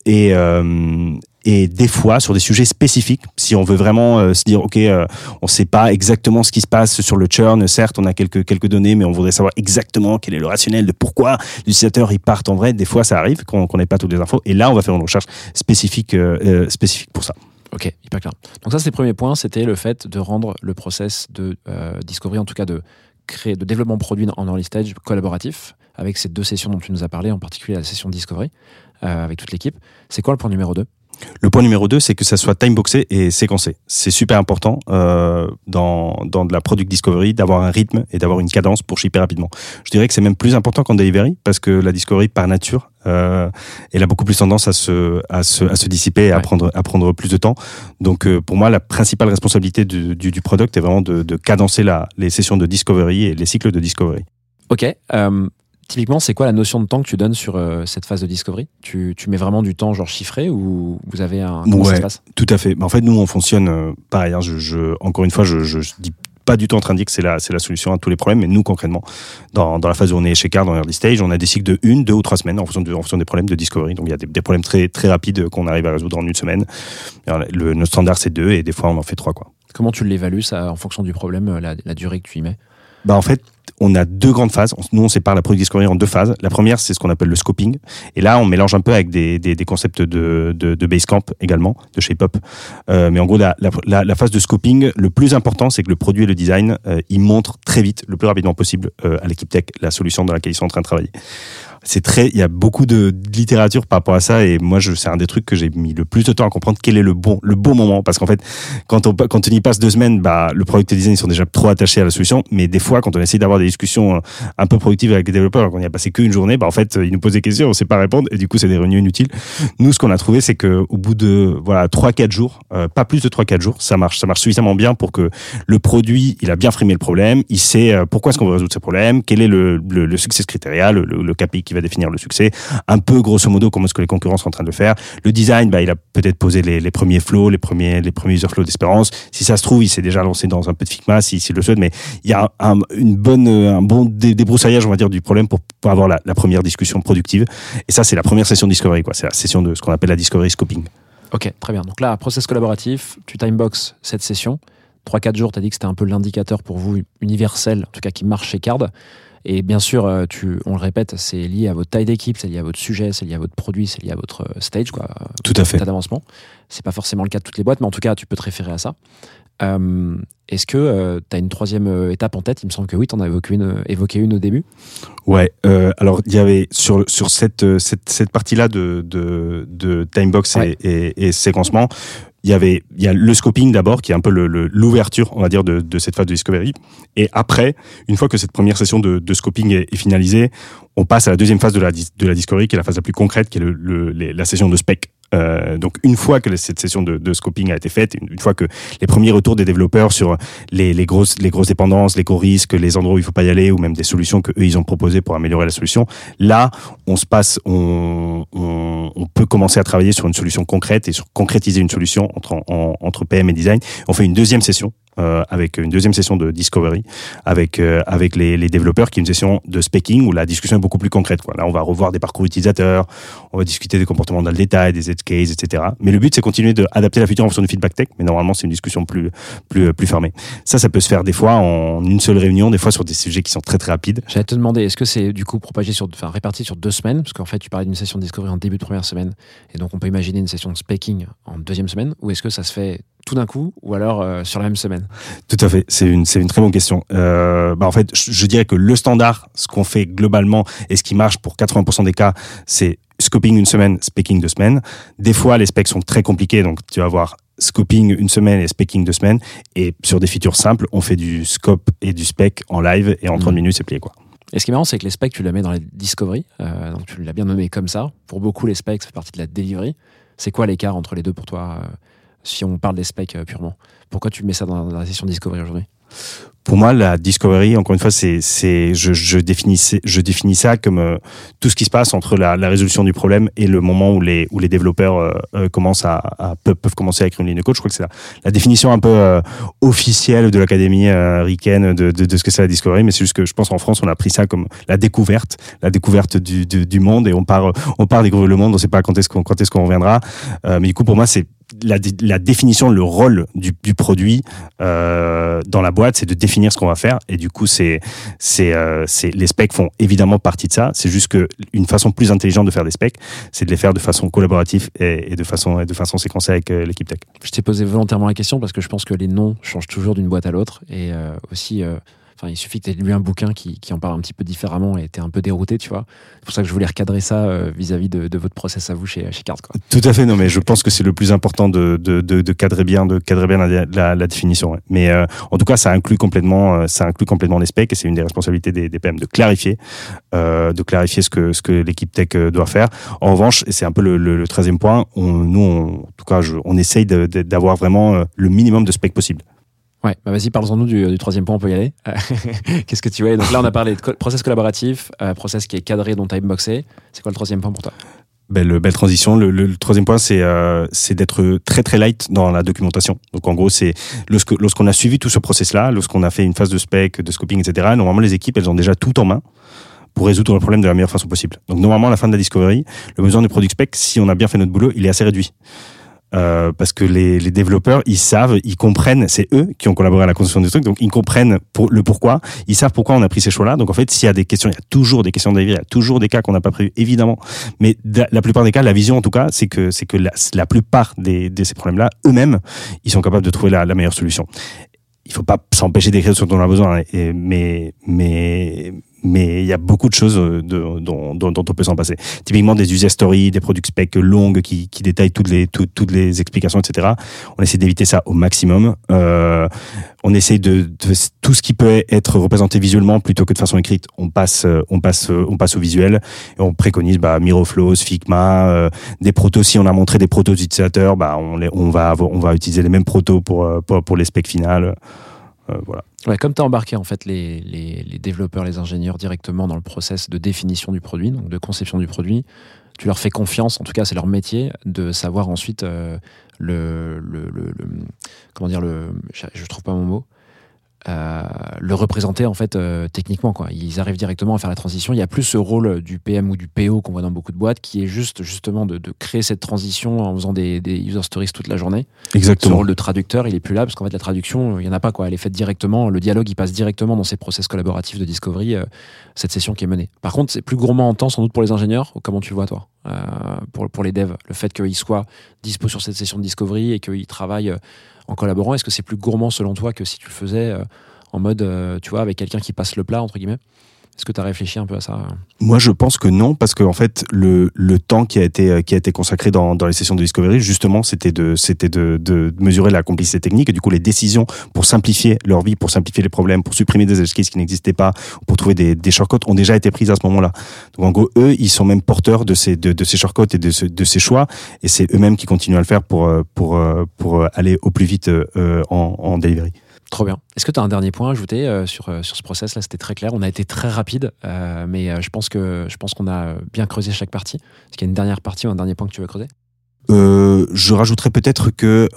Et, euh, et des fois, sur des sujets spécifiques, si on veut vraiment euh, se dire, OK, euh, on sait pas exactement ce qui se passe sur le churn, certes, on a quelques, données, mais on voudrait savoir exactement quel est le rationnel de pourquoi l'utilisateur il part en vrai. Des fois, ça arrive qu'on n'ait pas toutes les infos. Et là, on va faire une recherche spécifique, euh, euh, spécifique pour ça. Ok, hyper clair. Donc ça, c'est le premier point, c'était le fait de rendre le process de discovery, en tout cas de créer, de développement produit en early stage collaboratif, avec ces deux sessions dont tu nous as parlé, en particulier la session discovery, avec toute l'équipe. C'est quoi le point numéro 2 Le point numéro 2, c'est que ça soit timeboxé et séquencé. C'est super important euh, dans, dans de la product discovery d'avoir un rythme et d'avoir une cadence pour shipper rapidement. Je dirais que c'est même plus important qu'en delivery parce que la discovery, par nature, euh, elle a beaucoup plus tendance à se, à se, à se dissiper et à, Ouais. prendre, à prendre plus de temps. Donc euh, pour moi, la principale responsabilité du, du, du product est vraiment de, de cadencer la, les sessions de discovery et les cycles de discovery. Ok. euh, typiquement, c'est quoi la notion de temps que tu donnes sur euh, cette phase de discovery? Tu, tu mets vraiment du temps genre chiffré ou vous avez un... Comment ça Ouais. se passe? Tout à fait. Mais En fait, nous, on fonctionne euh, pareil. hein, je, je, encore une fois, je, je, dis pas du tout en train de dire que c'est la, c'est la solution à tous les problèmes, mais nous, concrètement, dans, dans la phase où on est chez Card, dans early stage, on a des cycles de une, deux ou trois semaines en fonction, de, en fonction des problèmes de discovery. Donc, il y a des, des problèmes très, très rapides qu'on arrive à résoudre en une semaine. Alors, Le, notre standard, c'est deux, et des fois, on en fait trois, quoi. Comment tu l'évalues ça en fonction du problème, euh, la, la durée que tu y mets? Bah, en fait, on a deux grandes phases. Nous, on sépare la product discovery en deux phases. La première, c'est ce qu'on appelle le scoping. Et là, on mélange un peu avec des, des, des concepts de, de, de Basecamp également, de ShapeUp. Euh, mais en gros, la, la, la phase de scoping, le plus important, c'est que le produit et le design, euh, ils montrent très vite, le plus rapidement possible, euh, à l'équipe tech, la solution dans laquelle ils sont en train de travailler. C'est très, il y a beaucoup de, littérature par rapport à ça, et moi, je, c'est un des trucs que j'ai mis le plus de temps à comprendre quel est le bon, le bon moment, parce qu'en fait, quand on, quand on y passe deux semaines, bah, le product design, ils sont déjà trop attachés à la solution, mais des fois, quand on essaie d'avoir des discussions euh, un peu productives avec les développeurs, qu'on y a passé qu'une journée, bah, en fait, ils nous posent des questions, on sait pas répondre, et du coup, c'est des réunions inutiles. Nous, ce qu'on a trouvé, c'est que au bout de, voilà, trois, quatre jours, euh, pas plus de trois, quatre jours, ça marche, ça marche suffisamment bien pour que le produit, il a bien frimé le problème, il sait euh, pourquoi est-ce qu'on veut résoudre ce problème, quel est le, le, le succès criteria, le, le, le KPI qui va définir le succès, un peu grosso modo comment est-ce que les concurrents sont en train de le faire. Le design, bah, il a peut-être posé les, premiers flows, les premiers, les premiers user flows d'espérance. Si ça se trouve, il s'est déjà lancé dans un peu de Figma, s'il si, le souhaite, mais il y a un, une bonne, un bon dé- débroussaillage, on va dire, du problème pour, avoir la, la première discussion productive. Et ça, c'est la première session de discovery, quoi. C'est la session de ce qu'on appelle la discovery scoping. Ok, très bien. Donc là, process collaboratif, tu timebox cette session. 3-4 jours, tu as dit que c'était un peu l'indicateur pour vous universel, en tout cas qui marche chez Card. Et bien sûr, euh, tu, on le répète, c'est lié à votre taille d'équipe, c'est lié à votre sujet, c'est lié à votre produit, c'est lié à votre euh, stage, quoi, Tout à fait. d'avancement. C'est pas forcément le cas de toutes les boîtes, mais en tout cas, tu peux te référer à ça. Euh, Est-ce que tu as une troisième étape en tête? Il me semble que oui, tu en as évoqué une, évoqué une au début. Ouais, euh, alors il y avait sur sur cette cette, cette partie-là de de, de timebox Ouais. et, et, et séquencement, il y avait il y a le scoping d'abord qui est un peu l'ouverture, on va dire, de, de cette phase de discovery. Et après, une fois que cette première session de, scoping est, est finalisée, on passe à la deuxième phase de la de la discovery, qui est la phase la plus concrète, qui est le, la session de spec. Euh, donc une fois que cette session de, scoping a été faite, une, fois que les premiers retours des développeurs sur les, grosses dépendances, les gros risques, les endroits où il faut pas y aller, ou même des solutions que eux ils ont proposées pour améliorer la solution, là on se passe, on, peut commencer à travailler sur une solution concrète et sur concrétiser une solution entre en- entre PM et design. On fait une deuxième session euh, avec une deuxième session de discovery avec euh, avec les, développeurs qui est une session de speaking où la discussion est beaucoup plus concrète. Là on va revoir des parcours utilisateurs, on va discuter des comportements dans le détail, des edge cases, etc. Mais le but c'est continuer d'adapter la feature en fonction du feedback tech, mais normalement c'est une discussion plus plus plus fermée. Ça ça peut se faire des fois en une seule réunion, des fois sur des sujets qui sont très très rapides. J'allais te demander, est-ce que c'est du coup propagé sur, enfin réparti sur deux semaines? Parce qu'en fait, tu parlais d'une session de discovery en début de première semaine, et donc on peut imaginer une session de speaking en deuxième semaine, ou est-ce que ça se fait tout d'un coup, ou alors euh, sur la même semaine Tout à fait, c'est une, c'est une très bonne question. Euh, bah en fait, je, je dirais que le standard, ce qu'on fait globalement et ce qui marche pour 80% des cas, c'est scoping une semaine, speaking deux semaines. Des fois, les specs sont très compliqués, donc tu vas avoir scoping une semaine et speaking deux semaines. Et sur des features simples, on fait du scope et du spec en live et en 30 Mhm. minutes, c'est plié quoi. Et ce qui est marrant, c'est que les specs, tu les mets dans la discovery, euh, donc tu l'as bien nommé comme ça. Pour beaucoup, les specs, ça fait partie de la delivery. C'est quoi l'écart entre les deux pour toi, si on parle des specs euh, purement Pourquoi tu mets ça dans, la session discovery aujourd'hui? Pour moi, la discovery, encore une fois, c'est, je, définis, ça comme euh, tout ce qui se passe entre la, résolution du problème et le moment où les, développeurs euh, commencent à, peuvent, commencer à écrire une ligne de code. Je crois que c'est la, définition un peu officielle de l'académie américaine de, ce que c'est la discovery. Mais c'est juste que je pense en France, on a pris ça comme la découverte, la découverte du monde et on part, on part découvrir le monde. On ne sait pas quand est-ce qu'on, quand est-ce qu'on reviendra. mais du coup, pour moi, c'est la, la, définition, le rôle du, du produit euh, dans la boîte, c'est de définir ce qu'on va faire. Et du coup, c'est, c'est, euh, les specs font évidemment partie de ça. C'est juste que une façon plus intelligente de faire des specs, c'est de les faire de façon collaborative et, et de façon et de façon séquencée avec euh, l'équipe tech. Je t'ai posé volontairement la question parce que je pense que les noms changent toujours d'une boîte à l'autre et aussi il suffit que tu aies lu un bouquin qui, en parle un petit peu différemment et tu un peu dérouté, tu vois. C'est pour ça que je voulais recadrer ça euh, vis-à-vis de, votre process à vous chez, chez Card. Tout à fait, non, mais je pense que c'est le plus important de, de, cadrer bien, de cadrer bien la, définition. Mais euh, en tout cas, ça inclut complètement, euh, ça inclut complètement les specs et c'est une des responsabilités des, PM de clarifier, de clarifier ce que, ce que l'équipe tech doit faire. En revanche, et c'est un peu le, le, 13e point, on, nous, en tout cas, on essaye d'avoir vraiment le minimum de specs possible. Ouais, bah vas-y, parlons-nous du, troisième point, on peut y aller. Qu'est-ce que tu vois Donc là, on a parlé de process collaboratif, euh, process qui est cadré, dont timeboxé. C'est quoi le troisième point pour toi? Belle, belle transition. Le, troisième point, c'est euh, c'est d'être très très light dans la documentation. Donc en gros, c'est lorsqu'on a suivi tout ce process-là, lorsqu'on a fait une phase de spec, de scoping, etc. Normalement, les équipes, elles ont déjà tout en main pour résoudre le problème de la meilleure façon possible. Donc normalement, à la fin de la discovery, le besoin de product spec, si on a bien fait notre boulot, il est assez réduit. Euh, parce que les, les, développeurs, ils savent, ils comprennent, c'est eux qui ont collaboré à la construction du truc, donc ils comprennent pour, le pourquoi, ils savent pourquoi on a pris ces choix-là. Donc en fait, s'il y a des questions, il y a toujours des questions d'avis, il y a toujours des cas qu'on n'a pas prévus, évidemment. Mais la plupart des cas, la vision en tout cas, c'est que c'est que la, plupart des, de ces problèmes-là, eux-mêmes, ils sont capables de trouver la, la meilleure solution il faut pas s'empêcher d'écrire ce dont on a besoin, hein, mais, mais, mais il y a beaucoup de choses euh, de, dont, dont, on peut s'en passer. Typiquement des user stories, des product specs longues qui, qui détaillent toutes les, toutes les explications, etc. On essaie d'éviter ça au maximum. Euh, on essaie de, de, tout ce qui peut être représenté visuellement plutôt que de façon écrite. On passe, on passe, on passe au visuel et on préconise bah, Miroflows, Figma, euh, des protos. Si on a montré des protos utilisateurs, bah on, les, on va, on va utiliser les mêmes protos pour, euh, pour, pour les specs finales. Euh, voilà. Comme tu as embarqué en fait les, développeurs, les ingénieurs directement dans le process de définition du produit, donc de conception du produit, tu leur fais confiance, en tout cas c'est leur métier, de savoir ensuite euh, le, comment dire le, je, je trouve pas mon mot, euh, le représenter en fait euh, techniquement quoi. Ils arrivent directement à faire la transition. Il y a plus ce rôle du PM ou du PO qu'on voit dans beaucoup de boîtes qui est juste justement de, de créer cette transition en faisant des, des, user stories toute la journée. Exactement. Ce rôle de traducteur, il est plus là parce qu'en fait la traduction, il y en a pas quoi. Elle est faite directement. Le dialogue, il passe directement dans ces process collaboratifs de discovery. Euh, cette session qui est menée. Par contre, c'est plus gourmand en temps sans doute pour les ingénieurs. Comment tu le vois toi? Pour pour les devs, le fait qu'ils soient dispo sur cette session de discovery et qu'ils travaillent en collaborant Est-ce que c'est plus gourmand selon toi que si tu le faisais euh, en mode, euh, tu vois, avec quelqu'un qui passe le plat, entre guillemets? Est-ce que tu as réfléchi un peu à ça Moi, je pense que non, parce que en fait, le, le temps qui a été euh, qui a été consacré dans, dans les sessions de discovery, justement, c'était de c'était de, de mesurer la complicité technique et du coup les décisions pour simplifier leur vie, pour simplifier les problèmes, pour supprimer des cases qui n'existaient pas, pour trouver des, des shortcuts, ont déjà été prises à ce moment-là. Donc en gros, eux, ils sont même porteurs de ces de, ces shortcuts et de, ce, de ces choix, et c'est eux-mêmes qui continuent à le faire pour pour pour aller au plus vite en, en delivery. Trop bien. Est-ce que tu as un dernier point à ajouter euh, sur, euh, sur ce process Là, c'était très clair. On a été très rapide, euh, mais je pense que je pense qu'on a bien creusé chaque partie. Est-ce qu'il y a une dernière partie ou un dernier point que tu veux creuser? Je rajouterais peut-être que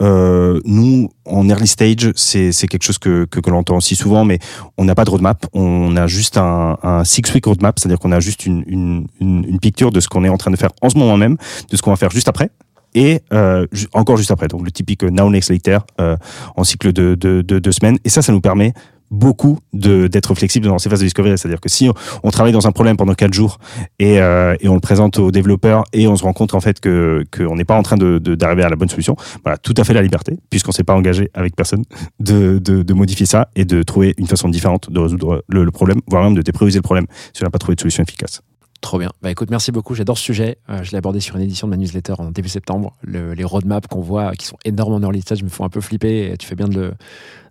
nous, en early stage, c'est quelque chose que, que, l'on entend aussi souvent, mais on n'a pas de roadmap. On a juste un, un six-week roadmap, c'est-à-dire qu'on a juste une, une, une, une picture de ce qu'on est en train de faire en ce moment même, de ce qu'on va faire juste après et euh, encore juste après. Donc le typique now next later euh, en cycle de deux de, de semaines. Et ça, ça nous permet beaucoup d'être flexible dans ces phases de discovery. C'est-à-dire que si on, travaille dans un problème pendant quatre jours et, euh, on le présente aux développeurs et on se rend compte en fait que qu'on n'est pas en train d'arriver à la bonne solution, voilà, tout à fait la liberté, puisqu'on s'est pas engagé avec personne, de, modifier ça et de trouver une façon différente de résoudre le, le problème, voire même de déprioriser le problème si on n'a pas trouvé de solution efficace. Trop bien. Bah écoute, merci beaucoup. J'adore ce sujet. Euh, je l'ai abordé sur une édition de ma newsletter en début septembre. les roadmaps qu'on voit, qui sont énormes en early stage, me font un peu flipper. Et tu fais bien de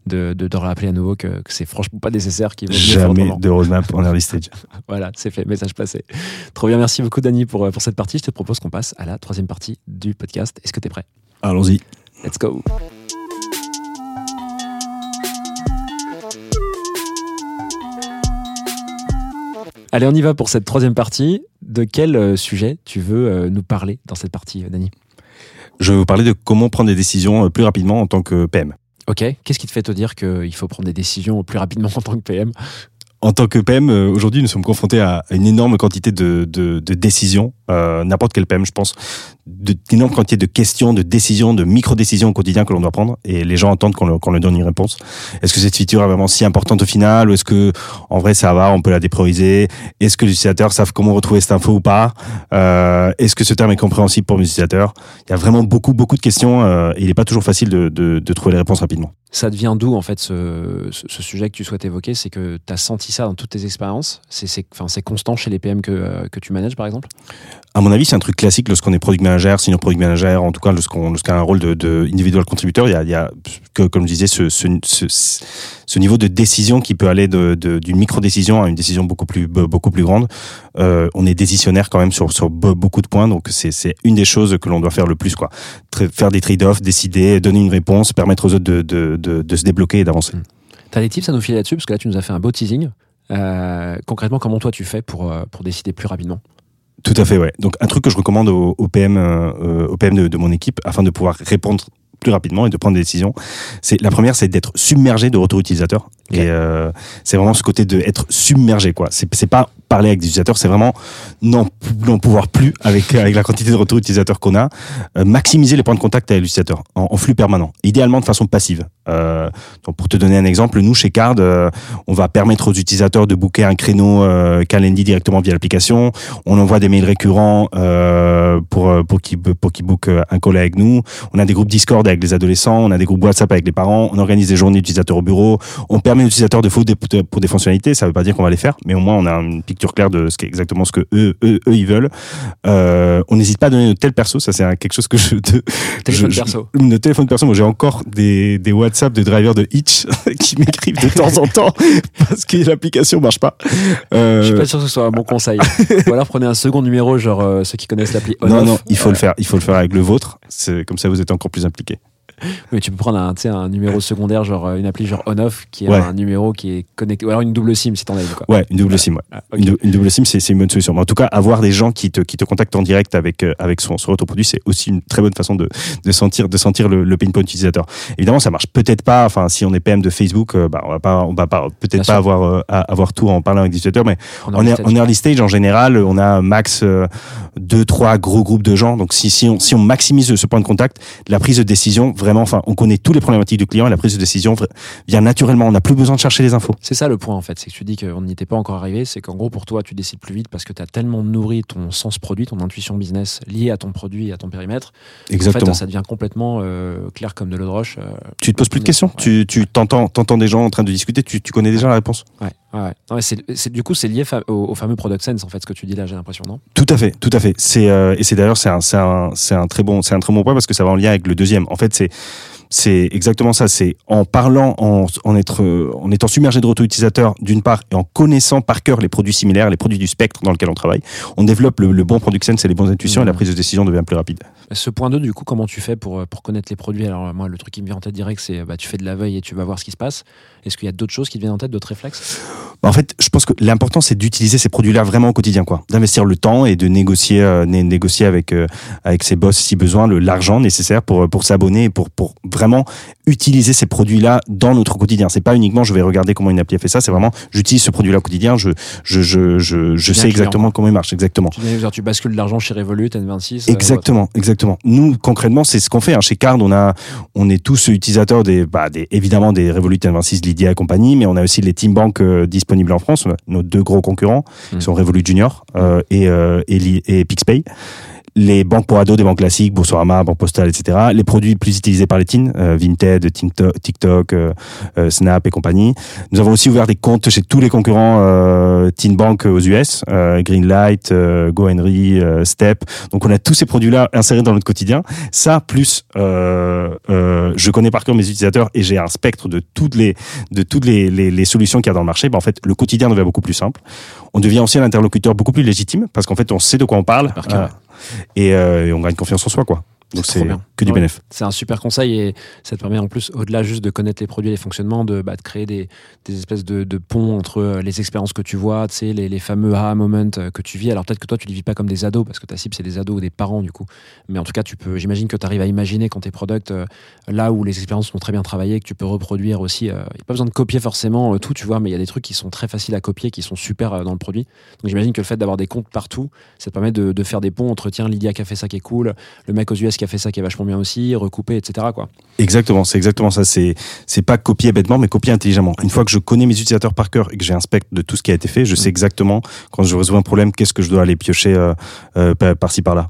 le, de, de, rappeler à nouveau que, que c'est franchement pas nécessaire qu'il Jamais de roadmap en early stage. voilà, c'est fait, message passé. Trop bien, merci beaucoup Dani pour, pour cette partie. Je te propose qu'on passe à la troisième partie du podcast. Est-ce que tu es prêt? Allons-y. Let's go. Allez, on y va pour cette troisième partie. De quel euh, sujet tu veux euh, nous parler dans cette partie, euh, Dani Je vais vous parler de comment prendre des décisions plus rapidement en tant que PM. Ok, qu'est-ce qui te fait te dire qu'il faut prendre des décisions plus rapidement en tant que PM En tant que PM, euh, aujourd'hui, nous sommes confrontés à une énorme quantité de, de, de décisions. Euh, N'importe quel PM, je pense, d'énormes quantités de questions, de décisions, de micro-décisions au quotidien que l'on doit prendre. Et les gens attendent qu'on leur, qu'on leur donne une réponse. Est-ce que cette feature est vraiment si importante au final Ou est-ce que, en vrai, ça va, on peut la déprioriser? Est-ce que les utilisateurs savent comment retrouver cette info ou pas? Euh, Est-ce que ce terme est compréhensible pour les utilisateurs? Il y a vraiment beaucoup, beaucoup de questions. euh, et il n'est pas toujours facile de, de, de trouver les réponses rapidement. Ça devient d'où en fait ce, sujet que tu souhaites évoquer C'est que tu as senti ça dans toutes tes expériences C'est constant chez les PM que, euh, que tu manages par exemple? À mon avis, c'est un truc classique lorsqu'on est product manager, senior product manager, en tout cas lorsqu'on lorsqu'on a un rôle de, de contributeur, il y a, comme je disais, ce, niveau de décision qui peut aller de- de- d'une micro-décision à une décision beaucoup plus, beaucoup plus grande. Euh, on est décisionnaire quand même sur, sur be- beaucoup de points, donc c'est une des choses que l'on doit faire le plus. quoi. Faire des trade-offs, décider, donner une réponse, permettre aux autres de, de, de, de se débloquer et d'avancer. Tu as des tips à nous filer là-dessus? Parce que là, tu nous as fait un beau teasing. Euh, concrètement, comment toi tu fais pour, euh, pour décider plus rapidement? Tout à fait, ouais. Donc un truc que je recommande au, au PM, euh, au PM de, de mon équipe, afin de pouvoir répondre plus rapidement et de prendre des décisions, c'est la première, c'est d'être submergé de retours utilisateurs. Et euh, c'est vraiment ce côté de être submergé, quoi. C'est pas parler avec des utilisateurs, c'est vraiment n'en n'en pouvoir plus avec avec la quantité de retours utilisateurs qu'on a. Euh, maximiser les points de contact avec l'utilisateur en, en flux permanent, idéalement de façon passive. Euh, donc pour te donner un exemple, nous chez Card, euh, on va permettre aux utilisateurs de booker un créneau euh, Calendly directement via l'application. On envoie des mails récurrents euh, pour euh, pour qu'ils pour qu'ils bookent euh, un call avec nous. On a des groupes Discord avec les adolescents, on a des groupes WhatsApp avec les parents. On organise des journées d'utilisateurs au bureau. On permet aux utilisateurs de faux pour des fonctionnalités. Ça veut pas dire qu'on va les faire, mais au moins on a une picture claire de ce qu'est exactement ce que eux eux, eux ils veulent. Euh, on n'hésite pas à donner notre tel perso. Ça c'est quelque chose que je te, Téléphone je- perso. je- téléphone perso. Moi j'ai encore des des WhatsApp de drivers de Hitch qui m'écrivent de temps en temps parce que l'application marche pas. Euh, Je suis pas sûr que ce soit un bon conseil. Ou alors prenez un second numéro, genre euh, ceux qui connaissent l'appli on non, non, il faut le faire. Il faut le faire avec le vôtre. C'est comme ça, vous êtes encore plus impliqué. Mais tu peux prendre un, un numéro secondaire, genre euh, une appli genre on-off, qui est Ouais. un numéro qui est connecté. Ou alors une double SIM si t'en as une. Quoi. Ouais, une double SIM. Ouais. Ah. Une, dou- une double SIM, c'est une bonne solution. Mais en tout cas, avoir des gens qui te, qui te contactent en direct avec, euh, avec son, son produit, c'est aussi une très bonne façon de, de sentir, de sentir le, le pain point utilisateur. Évidemment, ça marche peut-être pas. Enfin, si on est PM de Facebook, euh, bah, on va pas, on va pas peut-être pas avoir, euh, avoir tout en parlant avec des utilisateurs, mais On en, ear- en early stage, en général, on a max euh, deux, trois gros groupes de gens. Donc, si, si, on, si on maximise ce point de contact, la prise de décision, vraiment, enfin, on connaît tous les problématiques du client et la prise de décision vient naturellement. On n'a plus besoin de chercher les infos. C'est ça le point en fait, c'est que tu dis qu'on n'y était pas encore arrivé, c'est qu'en gros pour toi tu décides plus vite parce que tu as tellement nourri ton sens produit, ton intuition business liée à ton produit et à ton périmètre. Exactement. En fait ça devient complètement euh, clair comme de l'eau de roche. euh, tu te poses plus de questions. Ouais. Tu, tu t'entends, t'entends des gens en train de discuter. Tu, tu connais déjà la réponse. ouais, ouais, c'est, du coup c'est lié fa- au, au fameux product sense en fait ce que tu dis là j'ai l'impression non? Tout à fait, tout à fait. C'est euh, et c'est d'ailleurs c'est un, c'est un, un très bon, c'est un très bon point parce que ça va en lien avec le deuxième. En fait, c'est c'est exactement ça. C'est en parlant, en, en, être, en étant submergé de retours utilisateurs d'une part et en connaissant par cœur les produits similaires, les produits du spectre dans lequel on travaille, on développe le, le bon product sense et les bonnes intuitions et la Mhm. prise de décision devient plus rapide. Ce point 2 du coup comment tu fais pour, euh, pour connaître les produits? Alors moi le truc qui me vient en tête direct c'est bah, tu fais de la veille et tu vas voir ce qui se passe. Est-ce qu'il y a d'autres choses qui te viennent en tête, d'autres réflexes? Bah, En fait, je pense que l'important c'est d'utiliser ces produits-là vraiment au quotidien, quoi. D'investir le temps et de négocier, euh, né- négocier avec euh, avec ses boss si besoin l'argent nécessaire pour pour s'abonner et pour pour vraiment utiliser ces produits-là dans notre quotidien. C'est pas uniquement je vais regarder comment une appli a fait ça, c'est vraiment j'utilise ce produit-là au quotidien, je je je je, je sais client, exactement quoi. comment il marche exactement. tu, bascules de l'argent chez Revolut, N26 euh, Exactement, exactement. Nous, concrètement, c'est ce qu'on fait. Hein. Chez Card, on a, on est tous utilisateurs des, bah, des évidemment des Revolut N26, Lydia et compagnie, mais on a aussi les Team Bank euh, disponibles en France. On a Nos deux gros concurrents Mm. qui sont Revolut Junior euh, et, euh, et PixPay. Les banques pour ados, des banques classiques, Boursorama, Banque Postale, etc. Les produits plus utilisés par les teens, euh, Vinted, TikTok, TikTok euh, euh, Snap et compagnie. Nous avons aussi ouvert des comptes chez tous les concurrents euh, Teen Bank aux US, euh, Greenlight, euh, GoHenry, euh, Step. Donc on a tous ces produits-là insérés dans notre quotidien. Ça, plus euh, euh, je connais par cœur mes utilisateurs et j'ai un spectre de toutes les de toutes les, les, les solutions qu'il y a dans le marché. Ben, en fait, le quotidien devient beaucoup plus simple. On devient aussi un interlocuteur beaucoup plus légitime parce qu'en fait, on sait de quoi on parle Par. Et, euh, et on gagne confiance en soi, quoi. Donc C'est que du Ouais. bénéf. C'est un super conseil et ça te permet en plus, au-delà juste de connaître les produits et les fonctionnements, de, bah, de créer des, des espèces de, de ponts entre euh, les expériences que tu vois, tu sais, les, les fameux aha moments euh, que tu vis. Alors peut-être que toi, tu les vis pas comme des ados parce que ta cible, c'est des ados ou des parents du coup. Mais en tout cas, tu peux, j'imagine que tu arrives à imaginer quand tes products, euh, là où les expériences sont très bien travaillées, que tu peux reproduire aussi. Il n'y a pas besoin de copier forcément euh, tout, tu vois, mais il y a des trucs qui sont très faciles à copier, qui sont super dans le produit. Donc j'imagine que le fait d'avoir des comptes partout, ça te permet de, de faire des ponts entre, tiens, Lydia qui a fait ça qui est cool, le mec aux US qui a fait ça qui est vachement bien aussi, recouper, etc. Quoi. Exactement, c'est exactement ça. C'est c'est pas copier bêtement, mais copier intelligemment. Une fois que je connais mes utilisateurs par cœur et que j'ai un spectre de tout ce qui a été fait, je sais exactement quand je résous un problème, qu'est-ce que je dois aller piocher euh, euh, par- par-ci par-là.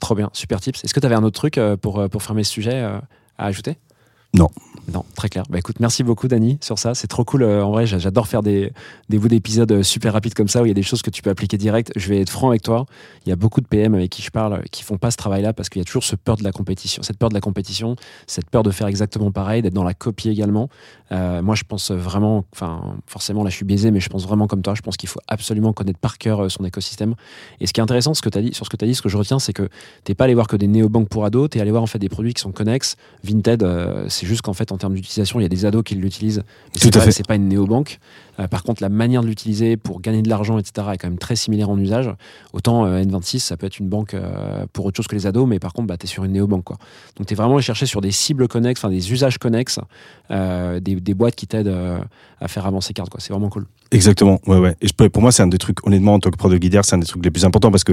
Trop bien, super tips. Est-ce que tu avais un autre truc euh, pour, pour fermer ce sujet à ajouter? Non. Non, très clair. Bah écoute, merci beaucoup Dani sur ça. C'est trop cool. euh, en vrai, j'a- j'adore faire des, des bouts d'épisodes euh, super rapides comme ça où il y a des choses que tu peux appliquer direct. Je vais être franc avec toi. Il y a beaucoup de PM avec qui je parle euh, qui font pas ce travail-là parce qu'il y a toujours ce peur de la compétition, cette peur de la compétition, cette peur de faire exactement pareil, d'être dans la copie également. Moi, je pense vraiment, enfin, forcément, là, je suis biaisé, mais je pense vraiment comme toi. Je pense qu'il faut absolument connaître par cœur son écosystème. Et ce qui est intéressant, ce que as dit, sur ce que tu as dit, ce que je retiens, c'est que t'es pas allé voir que des néobanques pour ados, t'es allé voir en fait des produits qui sont connexes. Vinted, c'est juste qu'en fait, en termes d'utilisation, il y a des ados qui l'utilisent. Tout c'est à pas- fait. C'est pas une néobanque. Euh, par contre, la manière de l'utiliser pour gagner de l'argent, etc., est quand même très similaire en usage. Autant euh, N26, ça peut être une banque euh, pour autre chose que les ados, mais par contre, bah, tu es sur une néobanque. Quoi. Donc, tu es vraiment allé chercher sur des cibles connexes, enfin des usages connexes, euh, des, des boîtes qui t'aident à faire avancer carte. C'est vraiment cool. Exactement, ouais, ouais. Et je peux, pour moi, c'est un des trucs, honnêtement, en tant que product leader, c'est un des trucs les plus importants parce que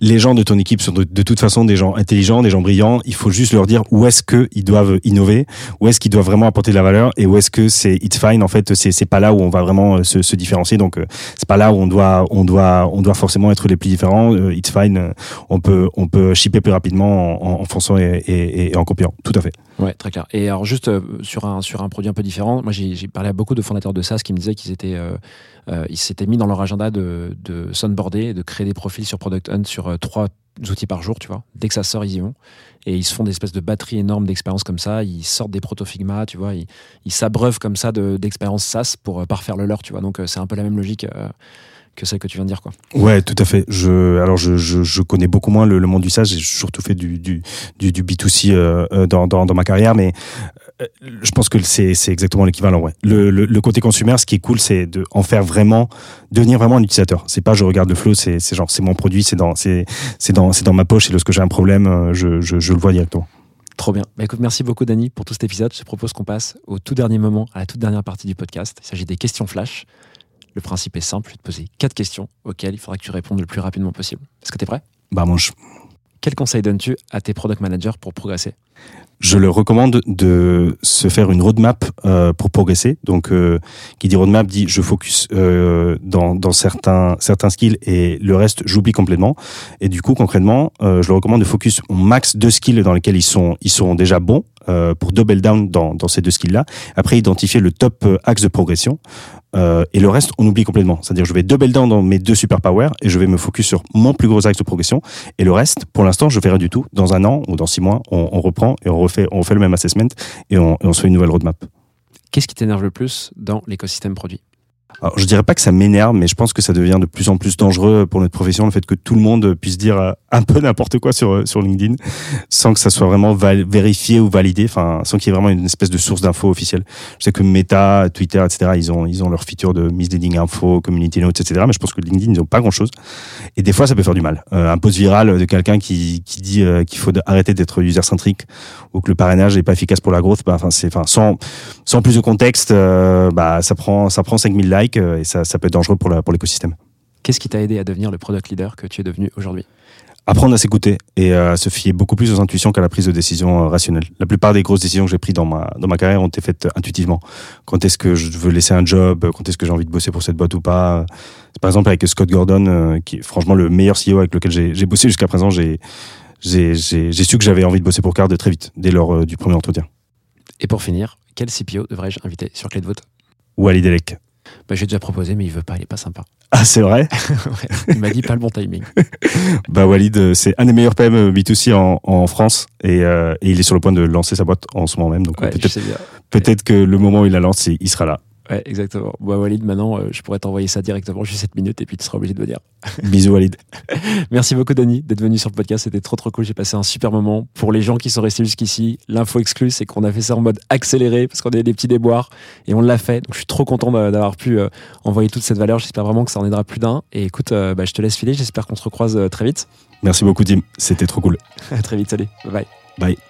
les gens de ton équipe sont de, de toute façon des gens intelligents, des gens brillants. Il faut juste leur dire où est-ce qu'ils doivent innover, où est-ce qu'ils doivent vraiment apporter de la valeur et où est-ce que c'est it's fine. En fait, c'est c'est pas là où on va vraiment euh, se, différencier. Donc, euh, c'est pas là où on doit, on doit, on doit forcément être les plus différents. Euh, It's fine. On peut, on peut shipper plus rapidement en, fonçant et, en copiant. Tout à fait. Ouais, très clair. Et alors juste sur un sur un produit un peu différent, moi j'ai parlé à beaucoup de fondateurs de SaaS qui me disaient qu'ils étaient ils s'étaient mis dans leur agenda de de sunboarder, de créer des profils sur Product Hunt sur trois outils par jour, tu vois. Dès que ça sort, ils y vont. Et ils se font des espèces de batteries énormes d'expériences comme ça. Ils sortent des proto-Figma, tu vois. Ils s'abreuvent comme ça de- d'expériences SaaS pour euh, parfaire le leur, tu vois. Donc euh, c'est un peu la même logique euh, que celle que tu viens de dire, quoi. Ouais, tout à fait. Je, alors je, connais beaucoup moins le, monde du SaaS. J'ai surtout fait du, du, du, du B2C euh, euh, dans, ma carrière, mais je pense que c'est, c'est exactement l'équivalent. Ouais. Le, le, le côté consumer, ce qui est cool, c'est de en faire vraiment, devenir vraiment un utilisateur. C'est pas je regarde le flow, c'est, c'est genre c'est mon produit, c'est dans, c'est, c'est dans, c'est dans ma poche. Et lorsque j'ai un problème, euh, je, je, je le vois directement. Trop bien. Bah, écoute, merci beaucoup, Dani, pour tout cet épisode. Je te propose qu'on passe au tout dernier moment, à la toute dernière partie du podcast. Il s'agit des questions flash. Le principe est simple, je vais te poser quatre questions auxquelles il faudra que tu répondes le plus rapidement possible. Est-ce que tu es prêt? Bah, Quel conseil donnes-tu à tes product managers pour progresser? Je le recommande de se faire une roadmap euh, pour progresser. Donc, euh, qui dit roadmap dit je focus euh, dans, certains certains skills et le reste j'oublie complètement. Et du coup, concrètement, je le recommande de focus au max deux skills dans lesquels ils sont ils sont déjà bons pour double down dans, dans ces deux skills-là. Après, identifier le top axe de progression. Euh, et le reste, on oublie complètement. C'est-à-dire, je vais double down dans mes deux superpowers et je vais me focus sur mon plus gros axe de progression. Et le reste, pour l'instant, je verrai du tout. Dans un an ou dans six mois, on, on reprend et on refait, on refait le même assessment et on, et on se fait une nouvelle roadmap. Qu'est-ce qui t'énerve le plus dans l'écosystème produit? Alors, je dirais pas que ça m'énerve, mais je pense que ça devient de plus en plus dangereux pour notre profession, le fait que tout le monde puisse dire euh, un peu n'importe quoi sur, euh, sur LinkedIn, sans que ça soit vraiment vérifié ou validé, enfin, sans qu'il y ait vraiment une espèce de source d'infos officielle. Je sais que Meta, Twitter, etc., ils ont, ils ont leur feature de misleading info, community notes, etc., mais je pense que LinkedIn, ils ont pas grand chose. Et des fois, ça peut faire du mal. Euh, un post viral de quelqu'un qui, qui dit euh, qu'il faut arrêter d'être user-centrique ou que le parrainage est pas efficace pour la growth, bah, enfin, c'est, enfin, sans, sans plus de contexte, bah, ça prend, ça prend 5000 likes et ça, ça peut être dangereux pour, pour l'écosystème. Qu'est-ce qui t'a aidé à devenir le product leader que tu es devenu aujourd'hui? Apprendre à s'écouter et à se fier beaucoup plus aux intuitions qu'à la prise de décision euh, rationnelle. La plupart des grosses décisions que j'ai prises dans ma, dans ma carrière ont été faites euh, intuitivement. Quand est-ce que je veux laisser un job Quand est-ce que j'ai envie de bosser pour cette boîte ou pas Par exemple, avec Scott Gordon, euh, qui est franchement le meilleur CEO avec lequel j'ai, bossé jusqu'à présent, j'ai, su que j'avais envie de bosser pour Card très vite, dès lors euh, du premier entretien. Et pour finir, quel CPO devrais-je inviter sur Clé de vote Ou Ali Delec. Bah, J'ai déjà proposé, mais il veut pas, il est pas sympa. Ah, c'est vrai Ouais, il m'a dit pas le bon timing. Bah Walid, euh, c'est un des meilleurs PM B2C en, en France et, euh, et il est sur le point de lancer sa boîte en ce moment même. Donc Ouais, peut-être que le moment où il la lance, il sera là. Ouais, exactement. Bon, Walid, maintenant, euh, je pourrais t'envoyer ça directement, juste 7 minutes, et puis tu seras obligé de venir. Bisous Walid. Merci beaucoup, Dani, d'être venu sur le podcast. C'était trop, trop cool. J'ai passé un super moment. Pour les gens qui sont restés jusqu'ici, l'info exclue, c'est qu'on a fait ça en mode accéléré, parce qu'on avait des petits déboires, et on l'a fait. Donc, je suis trop content d'a- d'avoir pu euh, envoyer toute cette valeur. J'espère vraiment que ça en aidera plus d'un. Et écoute, euh, bah, je te laisse filer. J'espère qu'on se recroise très vite. Merci beaucoup Tim, c'était trop cool. À très vite. Salut. Bye bye.